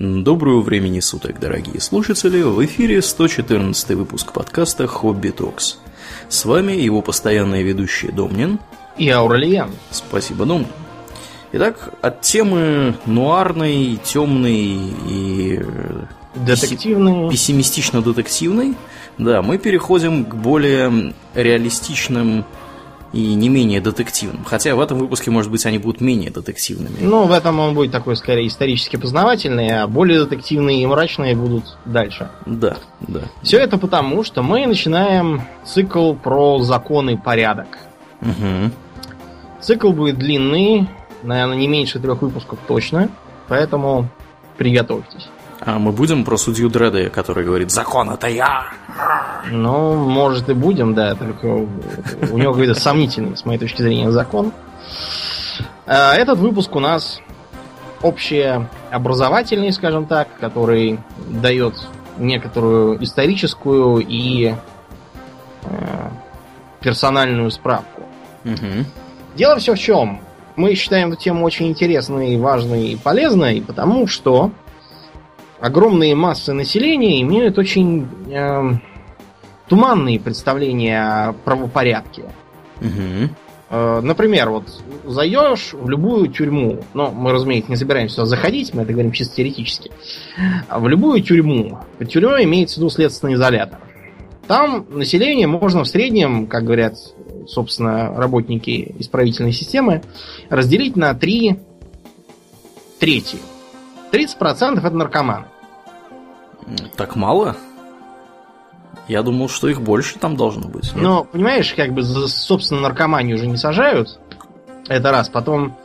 Доброго времени суток, дорогие слушатели! В эфире 114 выпуск подкаста «Хобби Токс». С вами его постоянные ведущие Домнин и Аурельян. Спасибо, Домнин. Итак, от темы нуарной, темной и детективной, пессимистично-детективной, да, мы переходим к более реалистичным и не менее детективным. Хотя в этом выпуске, может быть, они будут менее детективными. Ну, в этом он будет такой, скорее, исторически познавательный, а более детективные и мрачные будут дальше. Да, да. Все это потому, что мы начинаем цикл про закон и порядок. Угу. Цикл будет длинный, наверное, не меньше трех выпусков точно, поэтому приготовьтесь. А мы будем про судью Дреда, который говорит «Закон это я!» Ну, может и будем, да, только у него какой-то сомнительный, с моей точки зрения, закон. А, этот выпуск у нас общеобразовательный, скажем так, который дает некоторую историческую и э, персональную справку. Угу. Дело все в чем. Мы считаем эту тему очень интересной, важной и полезной, потому что огромные массы населения имеют очень э, туманные представления о правопорядке. Угу. Э, например, вот зайдешь в любую тюрьму, но мы, разумеется, не собираемся сюда заходить, мы это говорим чисто теоретически, в любую тюрьму, под тюрьмой имеется в виду следственный изолятор. Там население можно в среднем, как говорят, собственно, работники исправительной системы, разделить на три трети. 30% это наркоманы. Так мало? Я думал, что их больше там должно быть. Нет? Но, понимаешь, как бы, собственно, наркоманию уже не сажают. Это раз. Потом,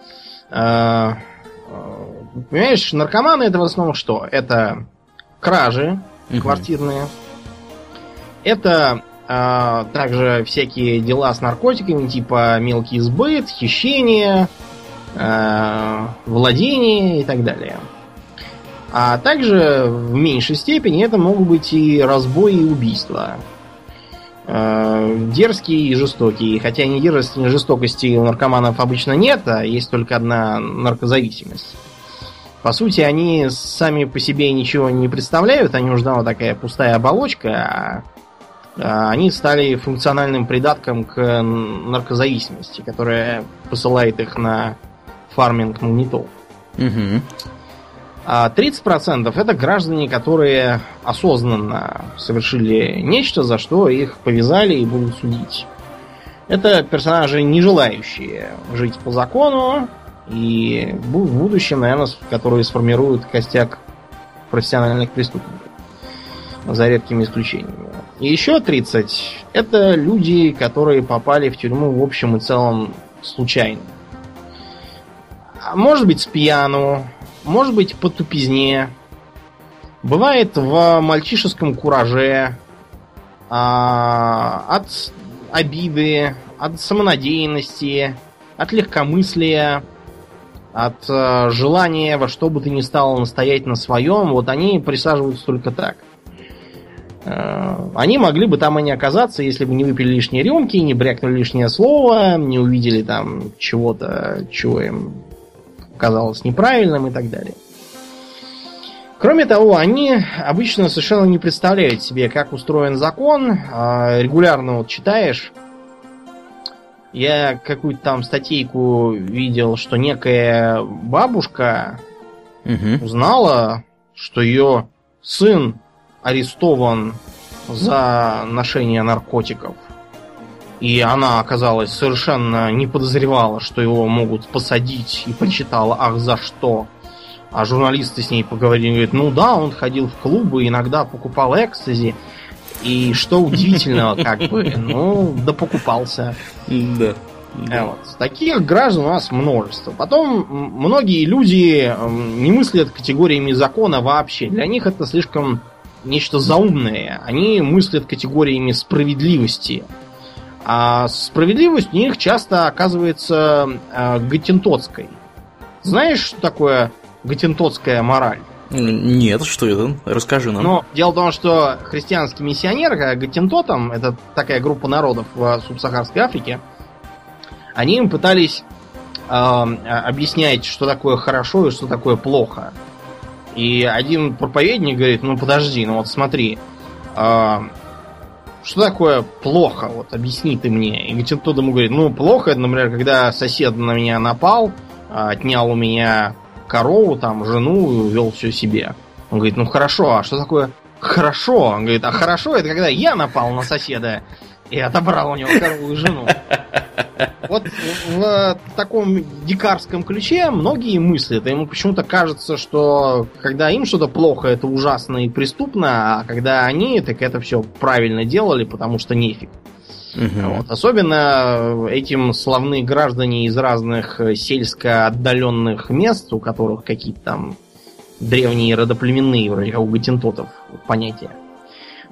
э, э, понимаешь, наркоманы это в основном что? Это кражи угу. квартирные. Это э, также всякие дела с наркотиками, типа мелкий сбыт, хищение, э, владение и так далее. А также в меньшей степени это могут быть и разбои и убийства. Э, дерзкие и жестокие. Хотя ни дерзости, ни жестокости у наркоманов обычно нет, а есть только одна наркозависимость. По сути, они сами по себе ничего не представляют, они уже давно такая пустая оболочка, а, а они стали функциональным придатком к наркозависимости, которая посылает их на фарминг магнитол. Угу. А 30% это граждане, которые осознанно совершили нечто, за что их повязали и будут судить. Это персонажи, не желающие жить по закону, и в будущем, наверное, которые сформируют костяк профессиональных преступников. За редкими исключениями. И еще 30 это люди, которые попали в тюрьму в общем и целом случайно. Может быть, с пьяну, может быть по тупизне, бывает в мальчишеском кураже, а, от обиды, от самонадеянности, от легкомыслия, от а, желания во что бы ты ни стало настоять на своем, вот они присаживаются только так. А, они могли бы там и не оказаться, если бы не выпили лишние рюмки, не брякнули лишнее слово, не увидели там чего-то, чего им казалось неправильным и так далее. Кроме того, они обычно совершенно не представляют себе, как устроен закон. А, регулярно вот читаешь. Я какую-то там статейку видел, что некая бабушка угу. узнала, что ее сын арестован за ношение наркотиков. И она оказалась совершенно не подозревала, что его могут посадить, и почитала, ах, за что. А журналисты с ней поговорили, говорят, ну да, он ходил в клубы, иногда покупал экстази. И что удивительного, как бы, ну, да покупался. Да. Да. Вот. Таких граждан у нас множество. Потом многие люди не мыслят категориями закона вообще. Для них это слишком нечто заумное. Они мыслят категориями справедливости. А справедливость у них часто оказывается э, гатентотской. Знаешь, что такое гатентотская мораль? Нет, что это? Расскажи нам. Но дело в том, что христианский миссионер, как гатентотам, это такая группа народов в субсахарской Африке, они им пытались э, объяснять, что такое хорошо и что такое плохо. И один проповедник говорит, ну подожди, ну вот смотри, а, что такое плохо? Вот объясни ты мне. И кто-то ему говорит, ну плохо, это, например, когда сосед на меня напал, а, отнял у меня корову, там, жену и увел все себе. Он говорит, ну хорошо, а что такое хорошо? Он говорит, а хорошо это когда я напал на соседа и отобрал у него корову и жену. Вот в таком дикарском ключе многие мыслят. Ему почему-то кажется, что когда им что-то плохо, это ужасно и преступно, а когда они, так это все правильно делали, потому что нефиг. Угу. Вот. Особенно этим славные граждане из разных сельско отдаленных мест, у которых какие-то там древние родоплеменные, вроде как у гатентотов, понятия.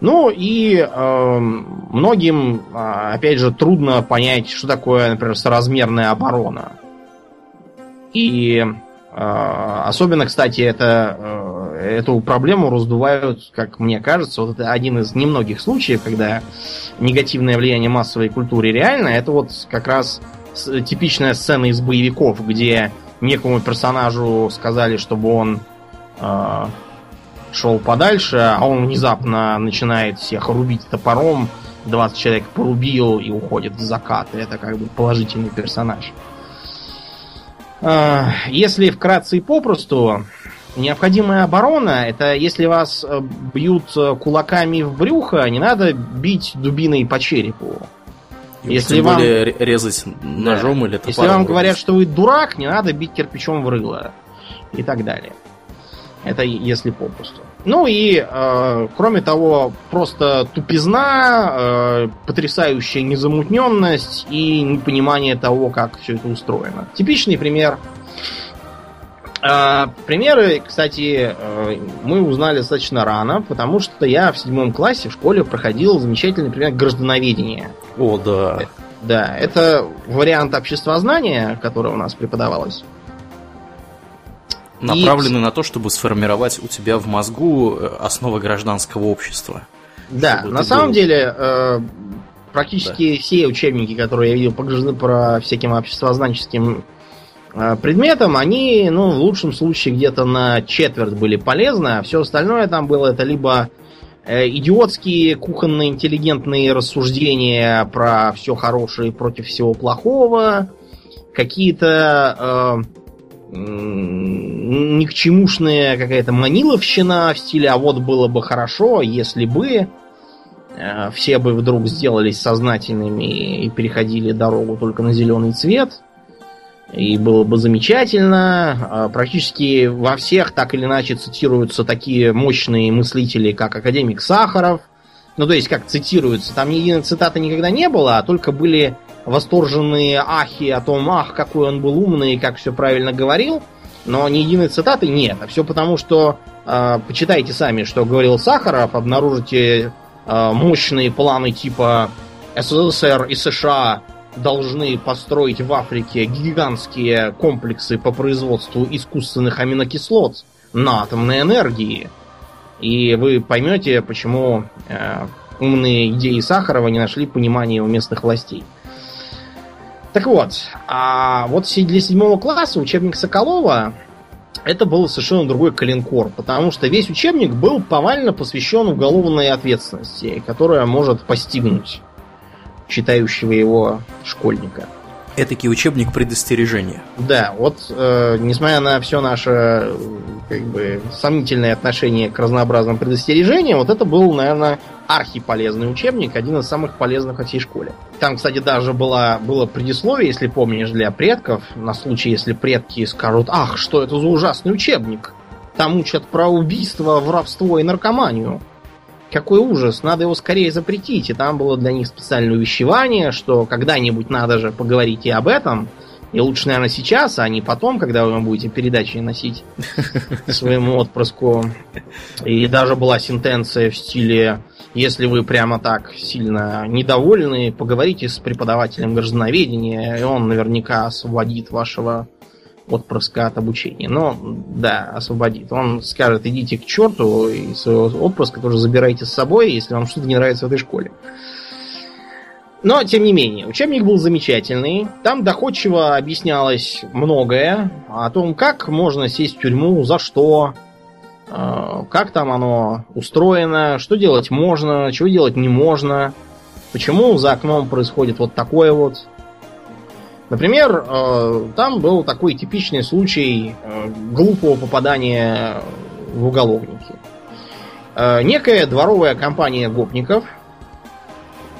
Ну и э, многим, а, опять же, трудно понять, что такое, например, соразмерная оборона. И э, особенно, кстати, это, э, эту проблему раздувают, как мне кажется, вот это один из немногих случаев, когда негативное влияние массовой культуры реально. Это вот как раз типичная сцена из боевиков, где некому персонажу сказали, чтобы он э, шел подальше, а он внезапно начинает всех рубить топором, 20 человек порубил и уходит в закат. Это как бы положительный персонаж. А, если вкратце и попросту, необходимая оборона это если вас э, бьют э, кулаками в брюхо, не надо бить дубиной по черепу. И если тем вам... более резать ножом да. или топором. Если вам говорят, что вы дурак, не надо бить кирпичом в рыло. И так далее. Это если попросту. Ну и, э, кроме того, просто тупизна, э, потрясающая незамутненность и непонимание того, как все это устроено. Типичный пример. Э, примеры, кстати, э, мы узнали достаточно рано, потому что я в седьмом классе в школе проходил замечательный пример граждановедения. О, да. Да, это вариант обществознания, которое у нас преподавалось направлены и... на то, чтобы сформировать у тебя в мозгу э, основы гражданского общества. Да, на самом был... деле э, практически да. все учебники, которые я видел по, про всяким обществознанческим э, предметам, они, ну, в лучшем случае где-то на четверть были полезны, а все остальное там было это либо э, идиотские кухонные интеллигентные рассуждения про все хорошее против всего плохого, какие-то э, ни к чемушная какая-то маниловщина в стиле «а вот было бы хорошо, если бы...» э, Все бы вдруг сделались сознательными и переходили дорогу только на зеленый цвет. И было бы замечательно. А практически во всех так или иначе цитируются такие мощные мыслители, как академик Сахаров. Ну, то есть, как цитируются. Там ни единой цитаты никогда не было, а только были восторженные ахи о том, ах, какой он был умный и как все правильно говорил, но ни единой цитаты нет. А все потому, что э, почитайте сами, что говорил Сахаров, обнаружите э, мощные планы типа СССР и США должны построить в Африке гигантские комплексы по производству искусственных аминокислот на атомной энергии. И вы поймете, почему э, умные идеи Сахарова не нашли понимания у местных властей. Так вот, а вот для седьмого класса учебник Соколова это был совершенно другой калинкор, потому что весь учебник был повально посвящен уголовной ответственности, которая может постигнуть читающего его школьника. Этакий учебник предостережения. Да, вот э, несмотря на все наше как бы сомнительное отношение к разнообразным предостережениям, вот это был, наверное, архиполезный учебник, один из самых полезных во всей школе. Там, кстати, даже была, было предисловие, если помнишь, для предков, на случай, если предки скажут, ах, что это за ужасный учебник. Там учат про убийство, воровство и наркоманию. Какой ужас, надо его скорее запретить. И там было для них специальное увещевание, что когда-нибудь надо же поговорить и об этом. И лучше, наверное, сейчас, а не потом, когда вы будете передачи носить своему отпрыску. И даже была сентенция в стиле если вы прямо так сильно недовольны, поговорите с преподавателем граждановедения, и он наверняка освободит вашего отпрыска от обучения. Но, да, освободит. Он скажет, идите к черту, и своего отпрыска тоже забирайте с собой, если вам что-то не нравится в этой школе. Но, тем не менее, учебник был замечательный. Там доходчиво объяснялось многое о том, как можно сесть в тюрьму, за что, э, как там оно устроено, что делать можно, чего делать не можно, почему за окном происходит вот такое вот. Например, э, там был такой типичный случай э, глупого попадания в уголовники. Э, некая дворовая компания гопников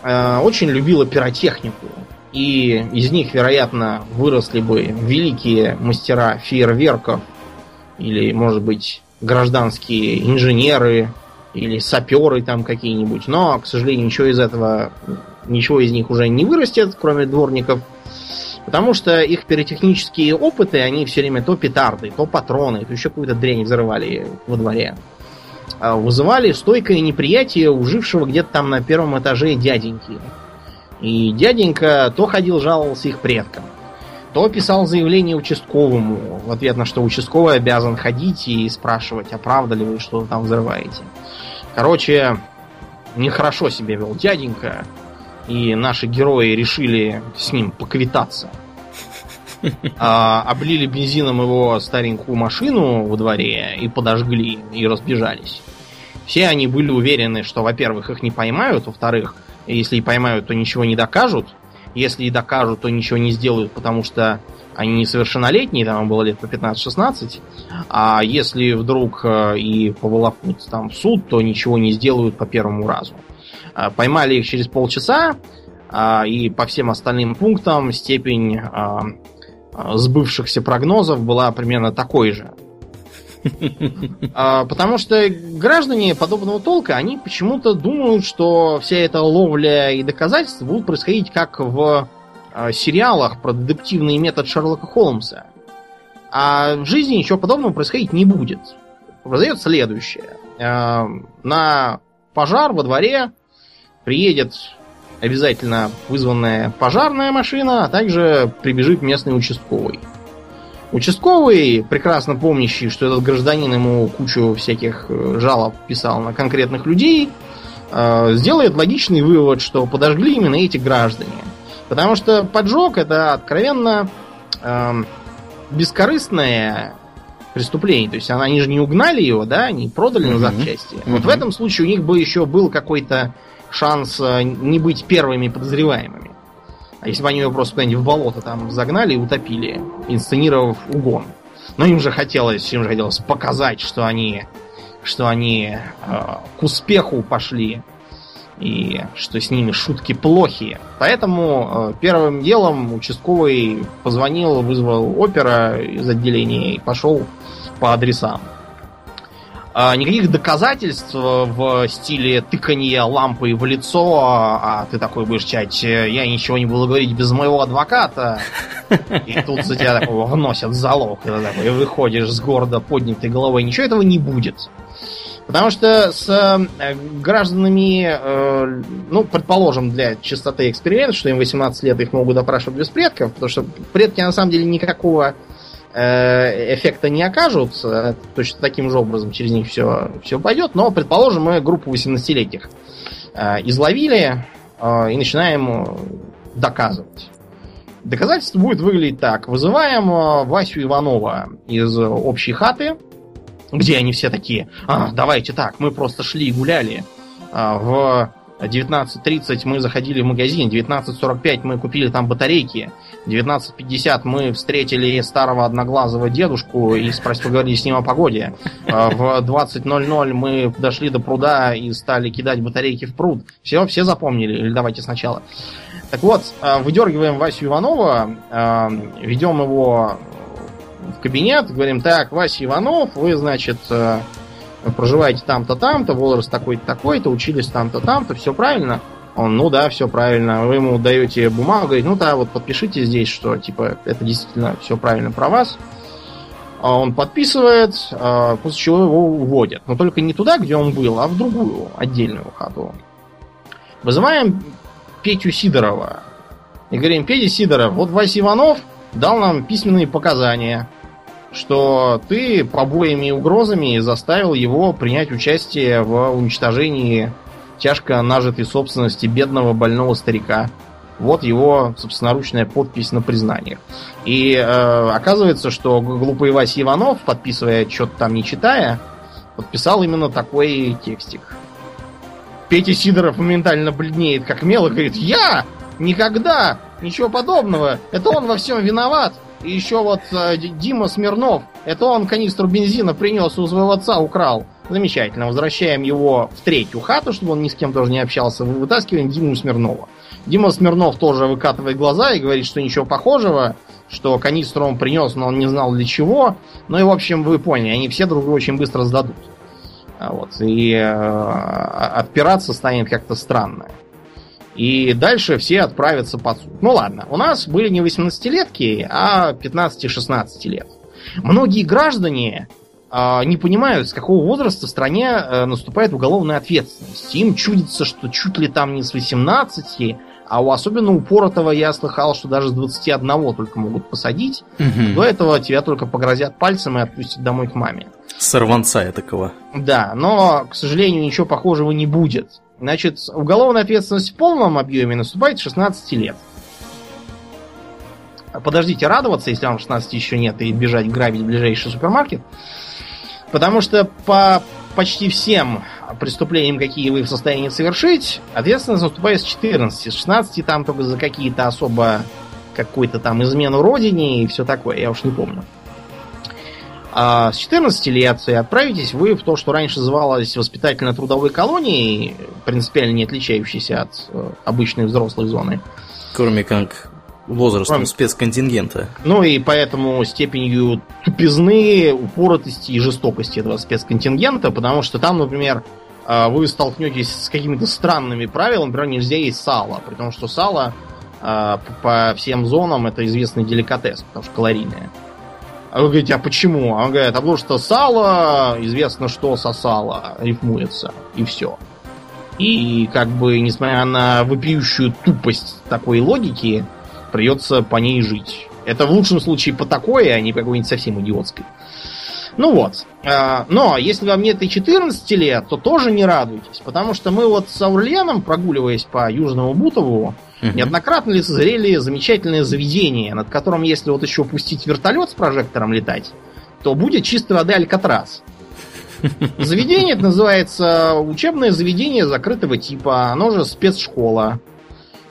очень любила пиротехнику. И из них, вероятно, выросли бы великие мастера фейерверков или, может быть, гражданские инженеры или саперы там какие-нибудь. Но, к сожалению, ничего из этого, ничего из них уже не вырастет, кроме дворников. Потому что их пиротехнические опыты, они все время то петарды, то патроны, то еще какую-то дрянь взрывали во дворе. А вызывали стойкое неприятие у жившего где-то там на первом этаже дяденьки. И дяденька то ходил жаловался их предкам, то писал заявление участковому, в ответ на что участковый обязан ходить и спрашивать, а правда ли вы что-то там взрываете. Короче, нехорошо себя вел дяденька, и наши герои решили с ним поквитаться. А, облили бензином его старенькую машину во дворе и подожгли, и разбежались. Все они были уверены, что, во-первых, их не поймают, во-вторых, если и поймают, то ничего не докажут. Если и докажут, то ничего не сделают, потому что они несовершеннолетние, там было лет по 15-16. А если вдруг э, и поволокут там в суд, то ничего не сделают по первому разу. А, поймали их через полчаса, а, и по всем остальным пунктам степень а, сбывшихся прогнозов была примерно такой же. Потому что граждане подобного толка, они почему-то думают, что вся эта ловля и доказательства будут происходить как в сериалах про детективный метод Шерлока Холмса. А в жизни ничего подобного происходить не будет. Произойдет следующее. На пожар во дворе приедет обязательно вызванная пожарная машина, а также прибежит местный участковый. Участковый, прекрасно помнящий, что этот гражданин ему кучу всяких э, жалоб писал на конкретных людей, э, сделает логичный вывод, что подожгли именно эти граждане. Потому что поджог это откровенно э, бескорыстное преступление. То есть они же не угнали его, да, они продали на запчасти. Mm-hmm. Вот в этом случае у них бы еще был какой-то шанс э, не быть первыми подозреваемыми. А если бы они его просто куда-нибудь в болото там загнали и утопили, инсценировав угон. Но им же хотелось, им же хотелось показать, что они, что они э, к успеху пошли и что с ними шутки плохие. Поэтому э, первым делом участковый позвонил, вызвал опера из отделения и пошел по адресам. А, никаких доказательств в стиле тыкания лампой в лицо, а ты такой будешь чать, я ничего не буду говорить без моего адвоката. И тут за тебя такого вносят залог, и такой выходишь с гордо поднятой головой. Ничего этого не будет. Потому что с э, гражданами, э, ну, предположим, для чистоты эксперимента, что им 18 лет их могут допрашивать без предков, потому что предки на самом деле никакого Э, эффекта не окажут, э, точно таким же образом через них все, все пойдет, но, предположим, мы группу 18-летних э, изловили и начинаем доказывать. Доказательство будет выглядеть так. Вызываем Васю Иванова из общей хаты, где они все такие, а, давайте так, мы просто шли и гуляли. В 19.30 мы заходили в магазин, 19.45 мы купили там батарейки, 19.50 мы встретили старого одноглазого дедушку и спросили, поговорили с ним о погоде. А, в 20.00 мы дошли до пруда и стали кидать батарейки в пруд. Все, все запомнили? Или давайте сначала. Так вот, а, выдергиваем Васю Иванова, а, ведем его в кабинет, говорим, так, Вася Иванов, вы, значит, проживаете там-то, там-то, возраст такой-то, такой-то, учились там-то, там-то, все правильно. Он, ну да, все правильно. Вы ему даете бумагу, говорит, ну да, вот подпишите здесь, что типа это действительно все правильно про вас. А он подписывает, а, после чего его уводят. Но только не туда, где он был, а в другую, отдельную хату. Вызываем Петю Сидорова. И говорим, Петя Сидоров, вот Вася Иванов дал нам письменные показания, что ты побоями и угрозами заставил его принять участие в уничтожении тяжко нажитой собственности бедного больного старика. Вот его собственноручная подпись на признаниях. И э, оказывается, что глупый Вася Иванов, подписывая что-то там не читая, подписал именно такой текстик. Петя Сидоров моментально бледнеет, как мел, говорит, я никогда, ничего подобного, это он во всем виноват. И еще вот э, Дима Смирнов, это он канистру бензина принес у своего отца, украл. Замечательно. Возвращаем его в третью хату, чтобы он ни с кем тоже не общался. Вытаскиваем Диму Смирнова. Дима Смирнов тоже выкатывает глаза и говорит, что ничего похожего, что канистру он принес, но он не знал для чего. Ну и, в общем, вы поняли, они все друг друга очень быстро сдадут. А вот. И э, отпираться станет как-то странно. И дальше все отправятся под суд. Ну ладно, у нас были не 18-летки, а 15-16 лет. Многие граждане не понимают, с какого возраста в стране э, наступает уголовная ответственность. Им чудится, что чуть ли там не с 18, а у особенно упоротого я слыхал, что даже с 21 только могут посадить. Мгм. До этого тебя только погрозят пальцем и отпустят домой к маме. Сорванца я такого. Да, но, к сожалению, ничего похожего не будет. Значит, уголовная ответственность в полном объеме наступает с 16 лет. Подождите радоваться, если вам 16 еще нет, и бежать грабить ближайший супермаркет. Потому что по почти всем преступлениям, какие вы в состоянии совершить, ответственность наступает с 14. С 16 там только за какие-то особо какой-то там измену родине и все такое, я уж не помню. А с 14 лет отправитесь вы в то, что раньше называлось воспитательно-трудовой колонией, принципиально не отличающейся от э, обычной взрослой зоны. Кроме как возрастом спецконтингента. Ну и поэтому степенью тупизны, упоротости и жестокости этого спецконтингента, потому что там, например, э, вы столкнетесь с какими-то странными правилами, например, нельзя есть сало, при том, что сало п- по всем зонам это известный деликатес, потому что калорийное. А вы говорите, а почему? А он говорит, а потому что сало, известно, что со сала рифмуется, и все. И как бы, несмотря на вопиющую тупость такой логики, придется по ней жить. Это в лучшем случае по такой, а не какой-нибудь совсем идиотской. Ну вот. А, Но если вам нет и 14 лет, то тоже не радуйтесь. Потому что мы вот с Аурленом, прогуливаясь по Южному Бутову, Мгм. неоднократно лицезрели замечательное заведение, над которым, если вот еще пустить вертолет с прожектором летать, то будет чистой воды Алькатрас. Заведение это называется учебное заведение закрытого типа, оно же спецшкола.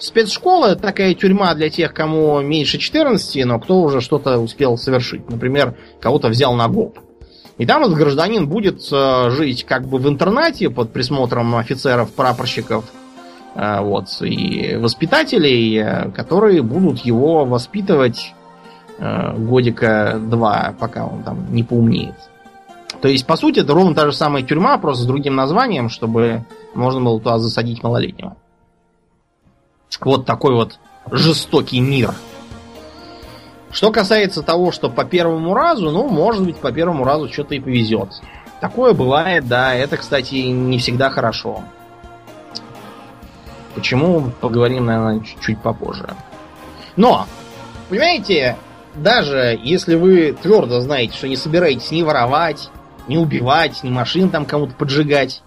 Спецшкола это такая тюрьма для тех, кому меньше 14, но кто уже что-то успел совершить. Например, кого-то взял на гоп. И там этот гражданин будет э, жить как бы в интернате под присмотром офицеров, прапорщиков, э, вот, и воспитателей, э, которые будут его воспитывать годика два, пока он там не поумнеет. То есть, по сути, это ровно та же самая тюрьма, просто с другим названием, чтобы можно было туда засадить малолетнего. Вот такой вот жестокий мир. Что касается того, что по первому разу, ну, может быть, по первому разу что-то и повезет. Такое бывает, да. Это, кстати, не всегда хорошо. Почему, поговорим, наверное, чуть-чуть попозже. Но, понимаете, даже если вы твердо знаете, что не собираетесь ни воровать, ни убивать, ни машин там кому-то поджигать,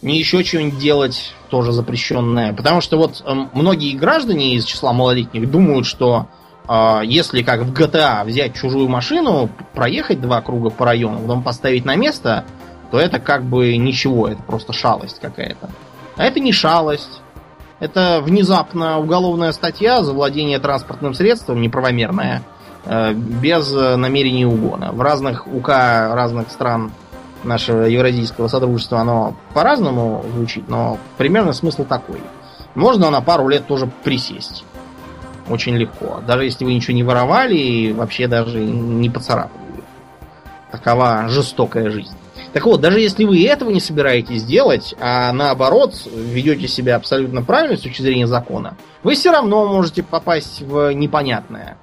ни еще что-нибудь делать, тоже запрещенное. Потому что вот эм, многие граждане из числа малолетних думают, что э, если как в GTA взять чужую машину, проехать два круга по району, потом поставить на место, то это как бы ничего, это просто шалость какая-то. А это не шалость. Это внезапно уголовная статья за владение транспортным средством неправомерная, э, без э, намерения угона. В разных УК разных стран нашего Евразийского Содружества оно по-разному звучит, но примерно смысл такой. Можно на пару лет тоже присесть. Очень легко. Даже если вы ничего не воровали и вообще даже не поцарапали. Такова жестокая жизнь. Так вот, даже если вы этого не собираетесь делать, а наоборот ведете себя абсолютно правильно с точки зрения закона, вы все равно можете попасть в непонятное.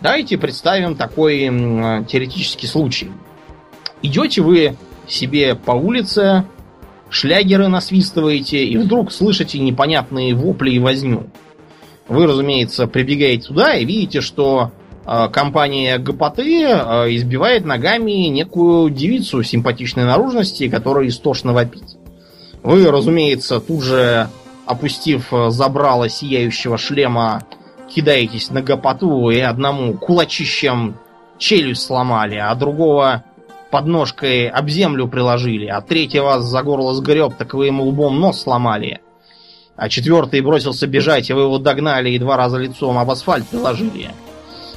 Давайте представим такой теоретический случай. Идете вы себе по улице, шлягеры насвистываете, и вдруг слышите непонятные вопли и возню. Вы, разумеется, прибегаете туда и видите, что э, компания Гопоты э, избивает ногами некую девицу симпатичной наружности, которая истошно вопит. Вы, разумеется, тут же, опустив э, забрало сияющего шлема, кидаетесь на Гопоту и одному кулачищем челюсть сломали, а другого подножкой об землю приложили, а третий вас за горло сгреб, так вы ему лбом нос сломали. А четвертый бросился бежать, и вы его догнали и два раза лицом об асфальт приложили.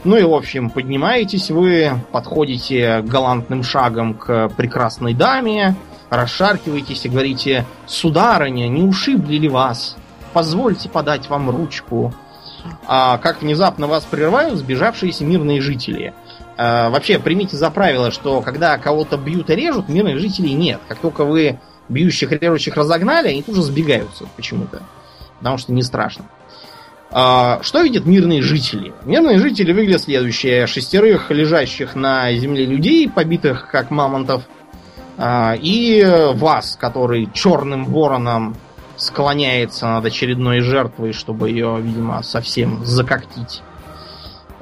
Ну и, в общем, поднимаетесь вы, подходите галантным шагом к прекрасной даме, расшаркиваетесь и говорите «Сударыня, не ушибли ли вас? Позвольте подать вам ручку». А как внезапно вас прерывают сбежавшиеся мирные жители. А, вообще, примите за правило, что когда кого-то бьют и режут, мирных жителей нет. Как только вы бьющих и режущих разогнали, они тут же сбегаются почему-то. Потому что не страшно. А, что видят мирные жители? Мирные жители выглядят следующее. Шестерых лежащих на земле людей, побитых как мамонтов, а, и вас, который черным вороном склоняется над очередной жертвой, чтобы ее, видимо, совсем закоктить.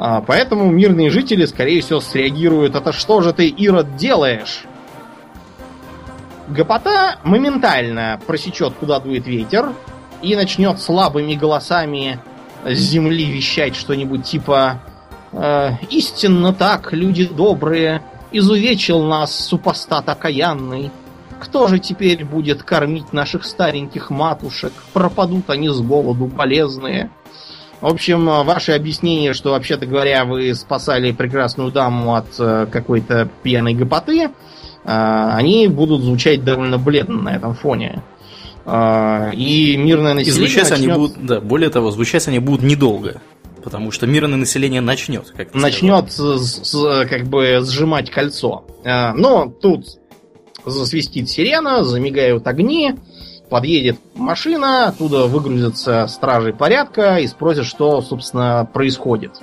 А, поэтому мирные жители, скорее всего, среагируют «Это что же ты, Ирод, делаешь?» Гопота моментально просечет, куда дует ветер, и начнет слабыми голосами с земли вещать что-нибудь типа э, «Истинно так, люди добрые, изувечил нас супостат окаянный. Кто же теперь будет кормить наших стареньких матушек? Пропадут они с голоду полезные». В общем, ваше объяснение, что, вообще-то говоря, вы спасали прекрасную даму от э, какой-то пьяной гопоты, э, они будут звучать довольно бледно на этом фоне. Э, и мирное население. И звучать начнет... они будут, да, более того, звучать они будут недолго. Потому что мирное население начнет. Как начнет с, с, как бы сжимать кольцо. Но тут засвистит сирена, замигают огни, подъедет машина, оттуда выгрузятся стражи порядка и спросят, что, собственно, происходит.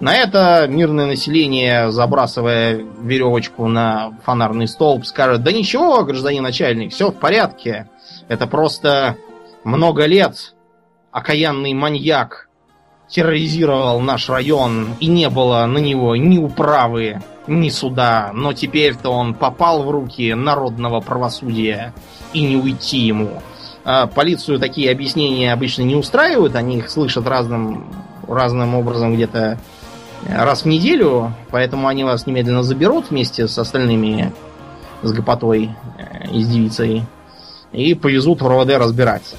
На это мирное население, забрасывая веревочку на фонарный столб, скажет, да ничего, гражданин начальник, все в порядке. Это просто много лет окаянный маньяк терроризировал наш район, и не было на него ни управы, ни суда, но теперь-то он попал в руки народного правосудия, и не уйти ему. А полицию такие объяснения обычно не устраивают, они их слышат разным, разным образом где-то раз в неделю, поэтому они вас немедленно заберут вместе с остальными, с гопотой э, и с девицей, и повезут в РОВД разбираться.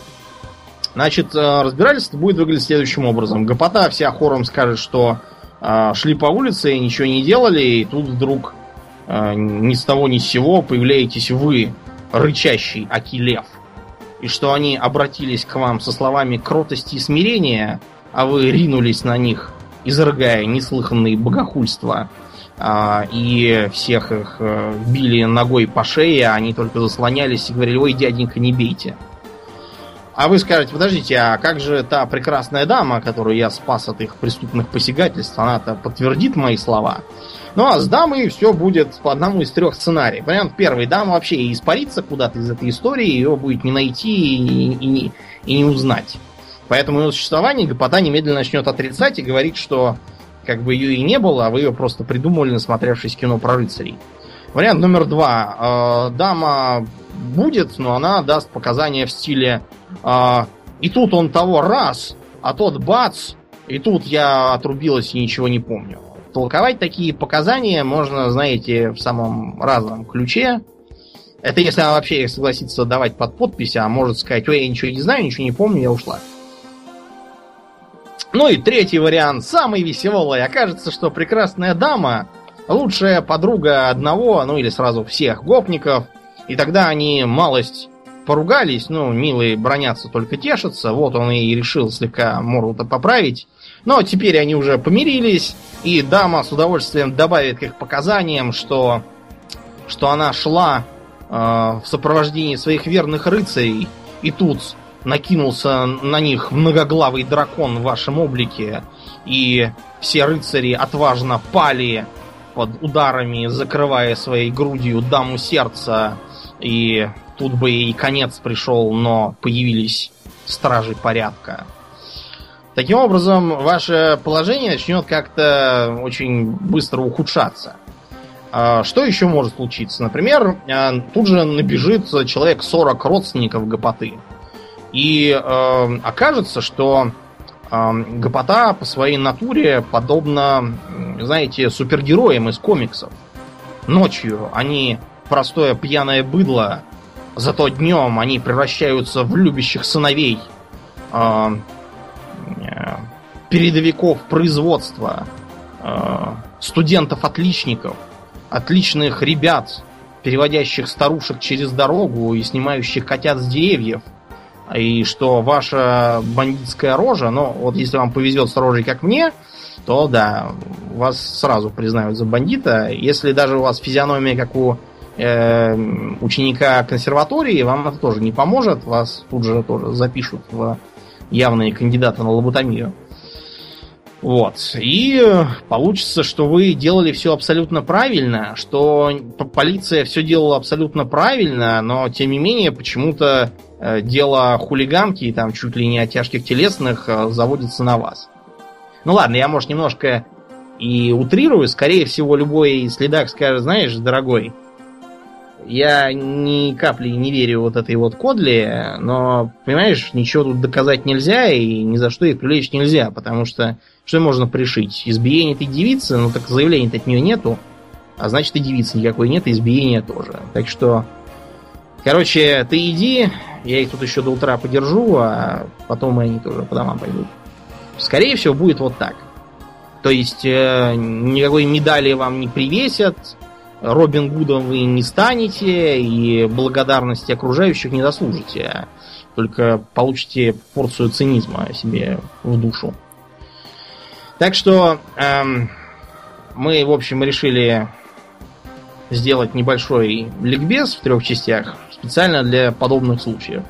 Значит, э, разбирательство будет выглядеть следующим образом. Гопота вся хором скажет, что э, шли по улице и ничего не делали, и тут вдруг э, ни с того ни с сего появляетесь вы, рычащий Акилев, и что они обратились к вам со словами кротости и смирения, а вы ринулись на них, изрыгая неслыханные богохульства, а, и всех их э, били ногой по шее, а они только заслонялись и говорили, ой, дяденька, не бейте. А вы скажете, подождите, а как же та прекрасная дама, которую я спас от их преступных посягательств, она-то подтвердит мои слова? Ну а с дамой все будет по одному из трех сценариев. Вариант первый. Дама вообще испарится куда-то из этой истории, ее будет не найти и, и, и не узнать. Поэтому ее существование Гопота немедленно начнет отрицать и говорить, что как бы ее и не было, а вы ее просто придумали, насмотревшись кино про рыцарей. Вариант номер два. Э, дама будет, но она даст показания в стиле э, «И тут он того раз, а тот бац, и тут я отрубилась и ничего не помню». Толковать такие показания можно, знаете, в самом разном ключе. Это если она вообще согласится давать под подпись, а может сказать, ой, я ничего не знаю, ничего не помню, я ушла. Ну и третий вариант, самый веселый. Окажется, что прекрасная дама лучшая подруга одного, ну или сразу всех гопников. И тогда они малость поругались, ну, милые бронятся, только тешатся. Вот он и решил слегка морду-то поправить. Но теперь они уже помирились, и дама с удовольствием добавит к их показаниям, что, что она шла э, в сопровождении своих верных рыцарей, и тут накинулся на них многоглавый дракон в вашем облике, и все рыцари отважно пали под ударами, закрывая своей грудью даму сердца, и тут бы и конец пришел, но появились стражи порядка. Таким образом, ваше положение начнет как-то очень быстро ухудшаться. А, что еще может случиться? Например, а, тут же набежит человек 40 родственников гопоты. И э, окажется, что э, гопота по своей натуре подобна, знаете, супергероям из комиксов. ночью они простое пьяное быдло, зато днем они превращаются в любящих сыновей э, э, передовиков производства, э, студентов-отличников, отличных ребят, переводящих старушек через дорогу и снимающих котят с деревьев. И что ваша бандитская рожа, ну, вот если вам повезет с рожей, как мне, то да, вас сразу признают за бандита. Если даже у вас физиономия, как у э, ученика консерватории, вам это тоже не поможет. Вас тут же тоже запишут в явные кандидаты на лоботомию. Вот. И получится, что вы делали все абсолютно правильно, что полиция все делала абсолютно правильно, но тем не менее почему-то э, дело хулиганки и там чуть ли не о тяжких телесных э, заводится на вас. Ну ладно, я, может, немножко и утрирую. Скорее всего, любой следак скажет, знаешь, дорогой, я ни капли не верю вот этой вот Кодли, но, понимаешь, ничего тут доказать нельзя и ни за что их привлечь нельзя, потому что что можно пришить? Избиение этой девицы, ну так заявления от нее нету, а значит и девицы никакой нет, и избиения тоже. Так что, короче, ты иди, я их тут еще до утра подержу, а потом они тоже по домам пойдут. Скорее всего, будет вот так. То есть э, никакой медали вам не привесят, Робин Гудом вы не станете и благодарности окружающих не заслужите, а только получите порцию цинизма себе в душу. Так что эм, мы, в общем, решили сделать небольшой ликбез в трех частях специально для подобных случаев.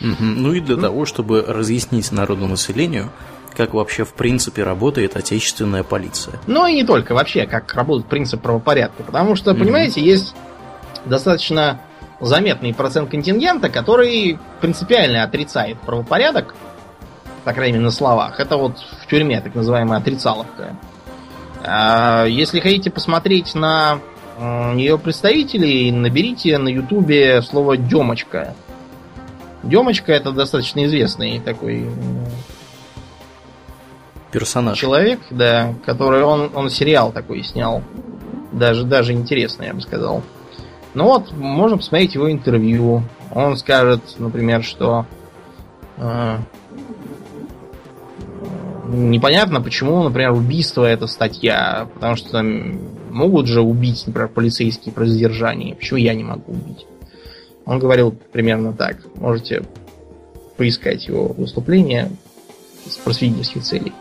Ну и для mm. того, чтобы разъяснить народному населению, как вообще в принципе работает отечественная полиция. Ну и не только, вообще, как работает принцип правопорядка. Потому что, понимаете, mm-hmm. есть достаточно заметный процент контингента, который принципиально отрицает правопорядок, по крайней мере, на словах. Это вот в тюрьме так называемая отрицаловка. А если хотите посмотреть на ее представителей, наберите на ютубе слово «демочка». Демочка это достаточно известный такой персонаж. Человек, да, который он, он сериал такой снял. Даже, даже интересный, я бы сказал. Ну вот, можно посмотреть его интервью. Он скажет, например, что э, непонятно, почему, например, убийство это статья. Потому что могут же убить, например, полицейские при задержании. Почему я не могу убить? Он говорил примерно так. Можете поискать его выступление с просветительских целей.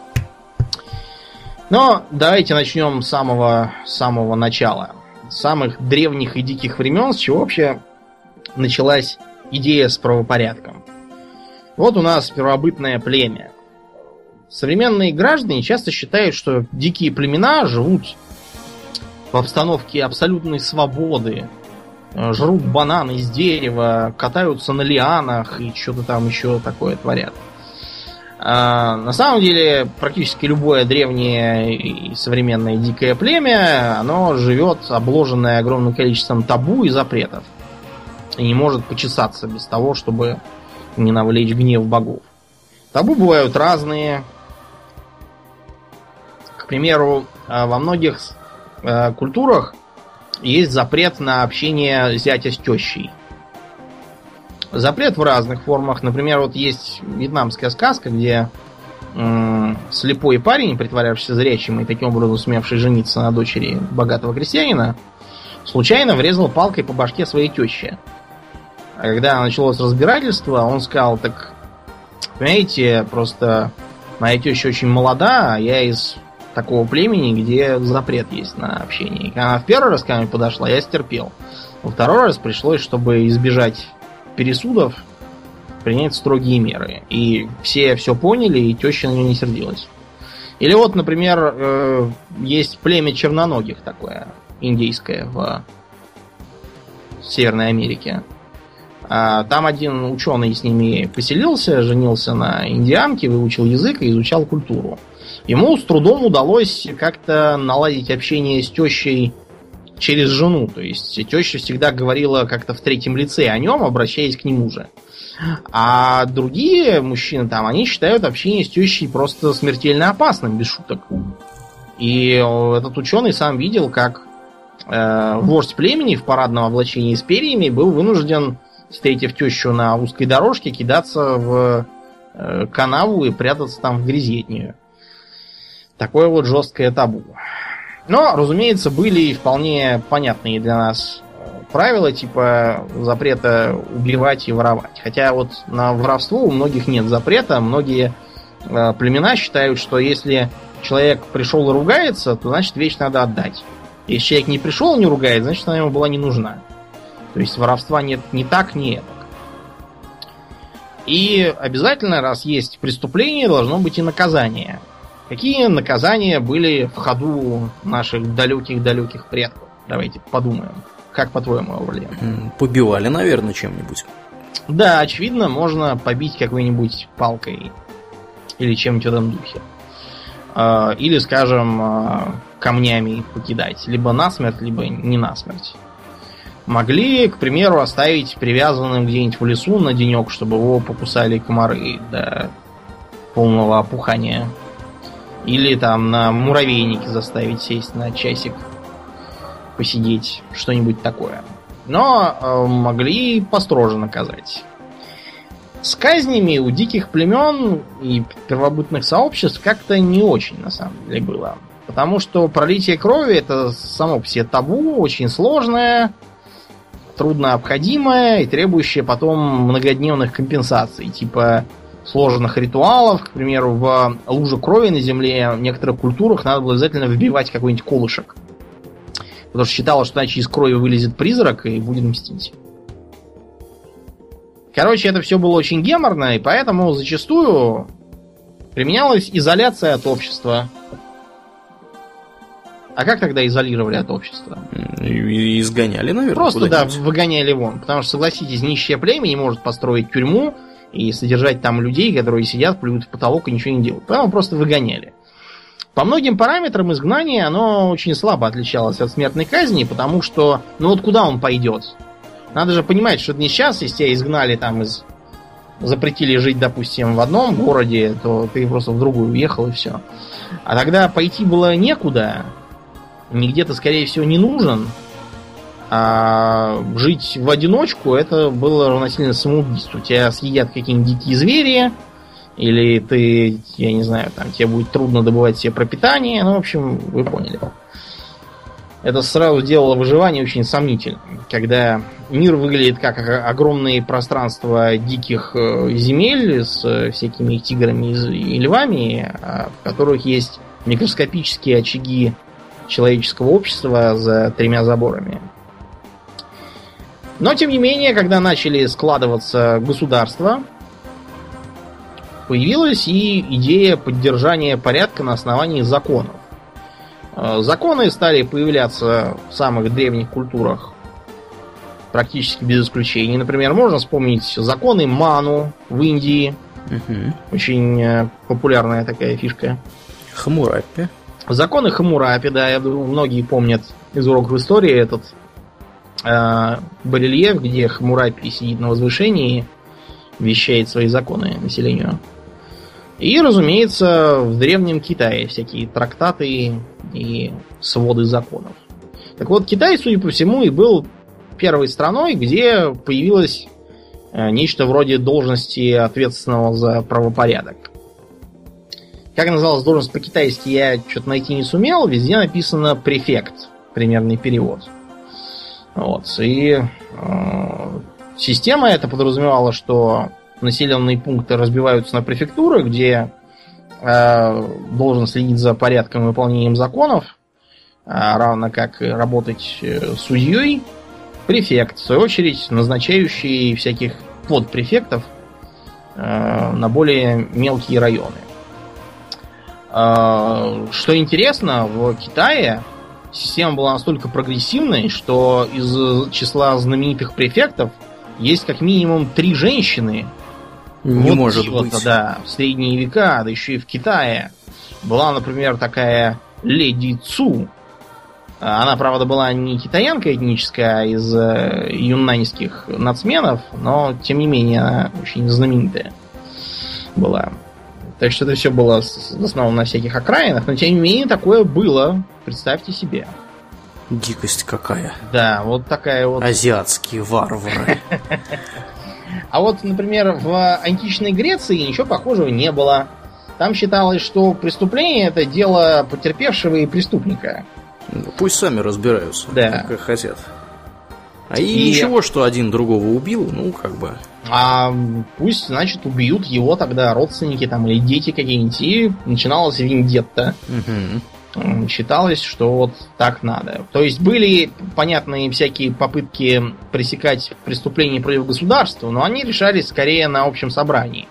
Но давайте начнем с самого, самого начала. С самых древних и диких времен, с чего вообще началась идея с правопорядком. Вот у нас первобытное племя. Современные граждане часто считают, что дикие племена живут в обстановке абсолютной свободы, жрут бананы из дерева, катаются на лианах и что-то там еще такое творят. А, на самом деле, практически любое древнее и современное дикое племя, оно живет обложенное огромным количеством табу и запретов. И не может почесаться без того, чтобы не навлечь гнев богов. Табу бывают разные. К примеру, а, во многих а, культурах есть запрет на общение зятя с тещей. Запрет в разных формах. Например, вот есть вьетнамская сказка, где слепой парень, притворявшийся зрячим и таким образом сумевший жениться на дочери богатого крестьянина, случайно врезал палкой по башке своей тещи. А когда началось разбирательство, он сказал, так, понимаете, просто моя теща очень молода, а я из такого племени, где запрет есть на общение. Когда она в первый раз ко мне подошла, я стерпел. Во второй раз пришлось, чтобы избежать пересудов принять строгие меры. И все все поняли, и теща на нее не сердилась. Или вот, например, э, есть племя черноногих такое, индейское в Северной Америке. А там один ученый с ними поселился, женился на индианке, выучил язык и изучал культуру. Ему с трудом удалось как-то наладить общение с тещей через жену. То есть теща всегда говорила как-то в третьем лице о нем, обращаясь к нему же. А другие мужчины там, они считают общение с тещей просто смертельно опасным, без шуток. И этот ученый сам видел, как э, вождь племени в парадном облачении с перьями был вынужден, встретив тещу на узкой дорожке, кидаться в э, канаву и прятаться там в грязи от нее. Такое вот жесткое табу. Но, разумеется, были вполне понятные для нас э, правила, типа запрета убивать и воровать. Хотя вот на воровство у многих нет запрета. Многие э, племена считают, что если человек пришел и ругается, то значит вещь надо отдать. Если человек не пришел и не ругает, значит она ему была не нужна. То есть воровства нет ни так, ни это. И обязательно, раз есть преступление, должно быть и наказание. Какие наказания были в ходу наших далеких-далеких предков? Давайте подумаем. Как по-твоему, Аурлиен? Побивали, наверное, чем-нибудь. Да, очевидно, можно побить какой-нибудь палкой или чем-нибудь в этом духе. А, или, скажем, а, камнями покидать. Либо насмерть, либо не насмерть. Могли, к примеру, оставить привязанным где-нибудь в лесу на денек, чтобы его покусали комары до полного опухания. Или там на муравейнике заставить сесть на часик, посидеть, что-нибудь такое. Но э, могли построже наказать. С казнями у диких племен и первобытных сообществ как-то не очень, на самом деле, было. Потому что пролитие крови это само по себе табу, очень сложное, трудно обходимое и требующее потом многодневных компенсаций. Типа сложных ритуалов. К примеру, в луже крови на земле в некоторых культурах надо было обязательно вбивать какой-нибудь колышек. Потому что считалось, что иначе из крови вылезет призрак и будет мстить. Короче, это все было очень геморно, и поэтому зачастую применялась изоляция от общества. А как тогда изолировали от общества? И изгоняли, наверное. Просто, да, выгоняли вон. Потому что, согласитесь, нищее племя не может построить тюрьму и содержать там людей, которые сидят, плюют в потолок и ничего не делают. Поэтому просто выгоняли. По многим параметрам изгнание, оно очень слабо отличалось от смертной казни, потому что, ну вот куда он пойдет? Надо же понимать, что не сейчас, если тебя изгнали там из... Запретили жить, допустим, в одном городе, то ты просто в другую уехал и все. А тогда пойти было некуда, нигде ты, скорее всего, не нужен, а жить в одиночку это было равносильно самоубийству. Тебя съедят какие-нибудь дикие звери, или ты, я не знаю, там тебе будет трудно добывать себе пропитание. Ну, в общем, вы поняли. Это сразу делало выживание очень сомнительным. Когда мир выглядит как огромные пространства диких э, земель с всякими тиграми и львами, а в которых есть микроскопические очаги человеческого общества за тремя заборами. Но, тем не менее, когда начали складываться государства, появилась и идея поддержания порядка на основании законов. Э, законы стали появляться в самых древних культурах практически без исключений. Например, можно вспомнить законы Ману в Индии. Угу. Очень э, популярная такая фишка. Хамурапи. Законы Хамурапи, да, я думаю, многие помнят из уроков истории этот барельеф, где Хамурапи сидит на возвышении, вещает свои законы населению. И, разумеется, в Древнем Китае всякие трактаты и своды законов. Так вот, Китай, судя по всему, и был первой страной, где появилось э, нечто вроде должности ответственного за правопорядок. Как называлась должность по-китайски, я что-то найти не сумел. Везде написано префект, примерный перевод. Вот. И э, система это подразумевала, что населенные пункты разбиваются на префектуры, где э, должен следить за порядком и выполнением законов, э, равно как работать э, судьей, префект, в свою очередь, назначающий всяких подпрефектов э, на более мелкие районы. Э, что интересно, в Китае система была настолько прогрессивной, что из числа знаменитых префектов есть как минимум три женщины. Не вот может быть. Да, в средние века, да еще и в Китае. Была, например, такая леди Цу. Она, правда, была не китаянка этническая, а из э, юннаньских нацменов, но, тем не менее, она очень знаменитая была. Так что это все было в основном на всяких окраинах, но тем не менее такое было, представьте себе. Дикость какая. Да, вот такая вот. Азиатские варвары. А вот, например, в античной Греции ничего похожего не было. Там считалось, что преступление это дело потерпевшего и преступника. Ну, Пусть сами разбираются, Да. как хотят. А и, И- ничего, что один другого убил, ну, как бы. А пусть, значит, убьют его тогда родственники там или дети какие-нибудь. И начиналась вендетта. Мгм. М, Считалось, что вот так надо. То есть были, понятные всякие попытки пресекать преступления против государства, но они решались скорее на общем собрании.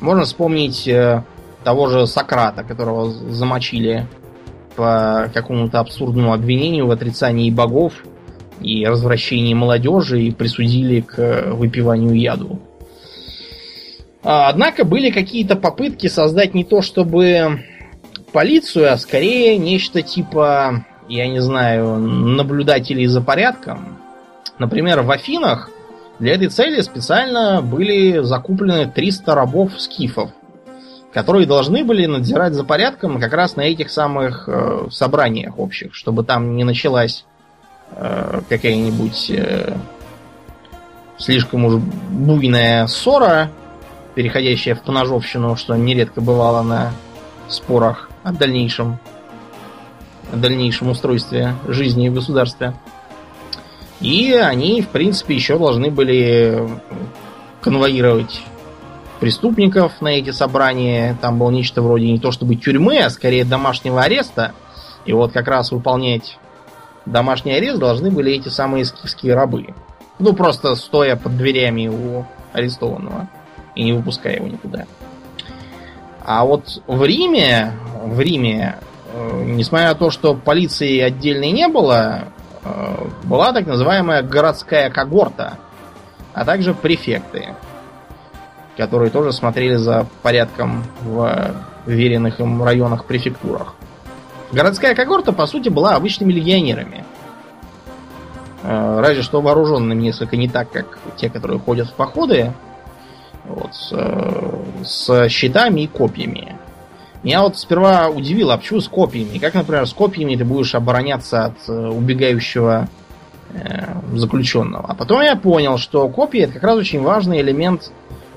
Можно вспомнить э, того же Сократа, которого замочили по какому-то абсурдному обвинению в отрицании богов и развращении молодежи и присудили к э, выпиванию яду. А, Однако были какие-то попытки создать не то чтобы полицию, а скорее нечто типа, я не знаю, наблюдателей за порядком. Например, в Афинах для этой цели специально были закуплены 300 рабов-скифов, которые должны были надзирать за порядком как раз на этих самых э, собраниях общих, чтобы там не началась э, какая-нибудь э, слишком уж буйная ссора, переходящая в поножовщину, что нередко бывало на спорах о дальнейшем, о дальнейшем устройстве жизни в государстве. И они, в принципе, еще должны были конвоировать преступников на эти собрания. Там было нечто вроде не то чтобы тюрьмы, а скорее домашнего ареста. И вот как раз выполнять домашний арест должны были эти самые скифские рабы. Ну, просто стоя под дверями у арестованного и не выпуская его никуда. А вот в Риме, в Риме, э, несмотря на то, что полиции отдельной не было, э, была так называемая городская когорта, а также префекты, которые тоже смотрели за порядком в веренных им районах префектурах. Городская когорта, по сути, была обычными легионерами. Э, Разве что вооруженными несколько не так, как те, которые ходят в походы. Вот, с, э, с щитами и копьями. Меня вот сперва удивило, а почему с копьями? Как, например, с копьями ты будешь обороняться от э, убегающего э, заключенного? А потом я понял, что копья это как раз очень важный элемент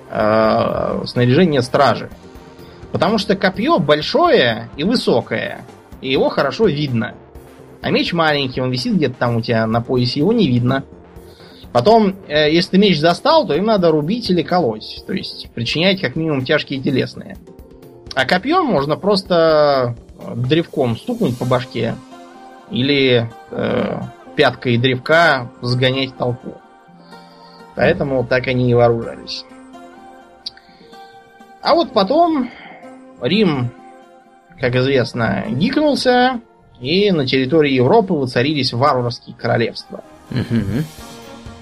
э, снаряжения стражи. Потому что копье большое и высокое, и его хорошо видно. А меч маленький, он висит где-то там у тебя на поясе, его не видно. Потом, э, если ты меч достал, то им надо рубить или колоть. То есть причинять как минимум тяжкие телесные. А копьем можно просто э, древком стукнуть по башке или э, пяткой древка сгонять толпу. Поэтому так они и вооружались. А вот потом Рим, как известно, гикнулся, и на территории Европы воцарились варварские королевства. Мгм.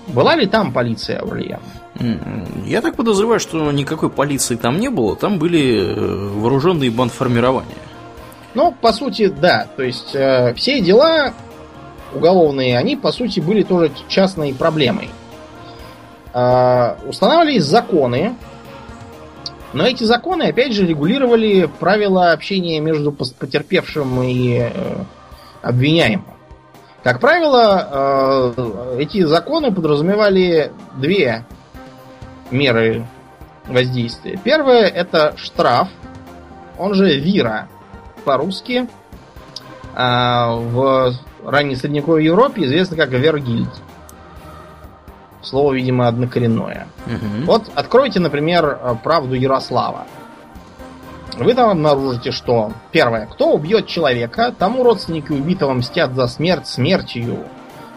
Была ли там полиция, Аурлиан? М, Я так подозреваю, что никакой полиции там не было, там были э, вооруженные бандформирования. Ну, по сути, да. То есть э, все дела уголовные, они, по сути, были тоже частной проблемой. Э, устанавливались законы, но эти законы, опять же, регулировали правила общения между потерпевшим и э, обвиняемым. Как правило, э, эти законы подразумевали две меры воздействия. Первое это штраф, он же вира по-русски. А, в ранней средневековой Европе известно как вергильд. Слово, видимо, однокоренное. Мгм. Вот откройте, например, э, правду Ярослава. Вы там обнаружите, что первое, кто убьет человека, тому родственники убитого мстят за смерть смертью.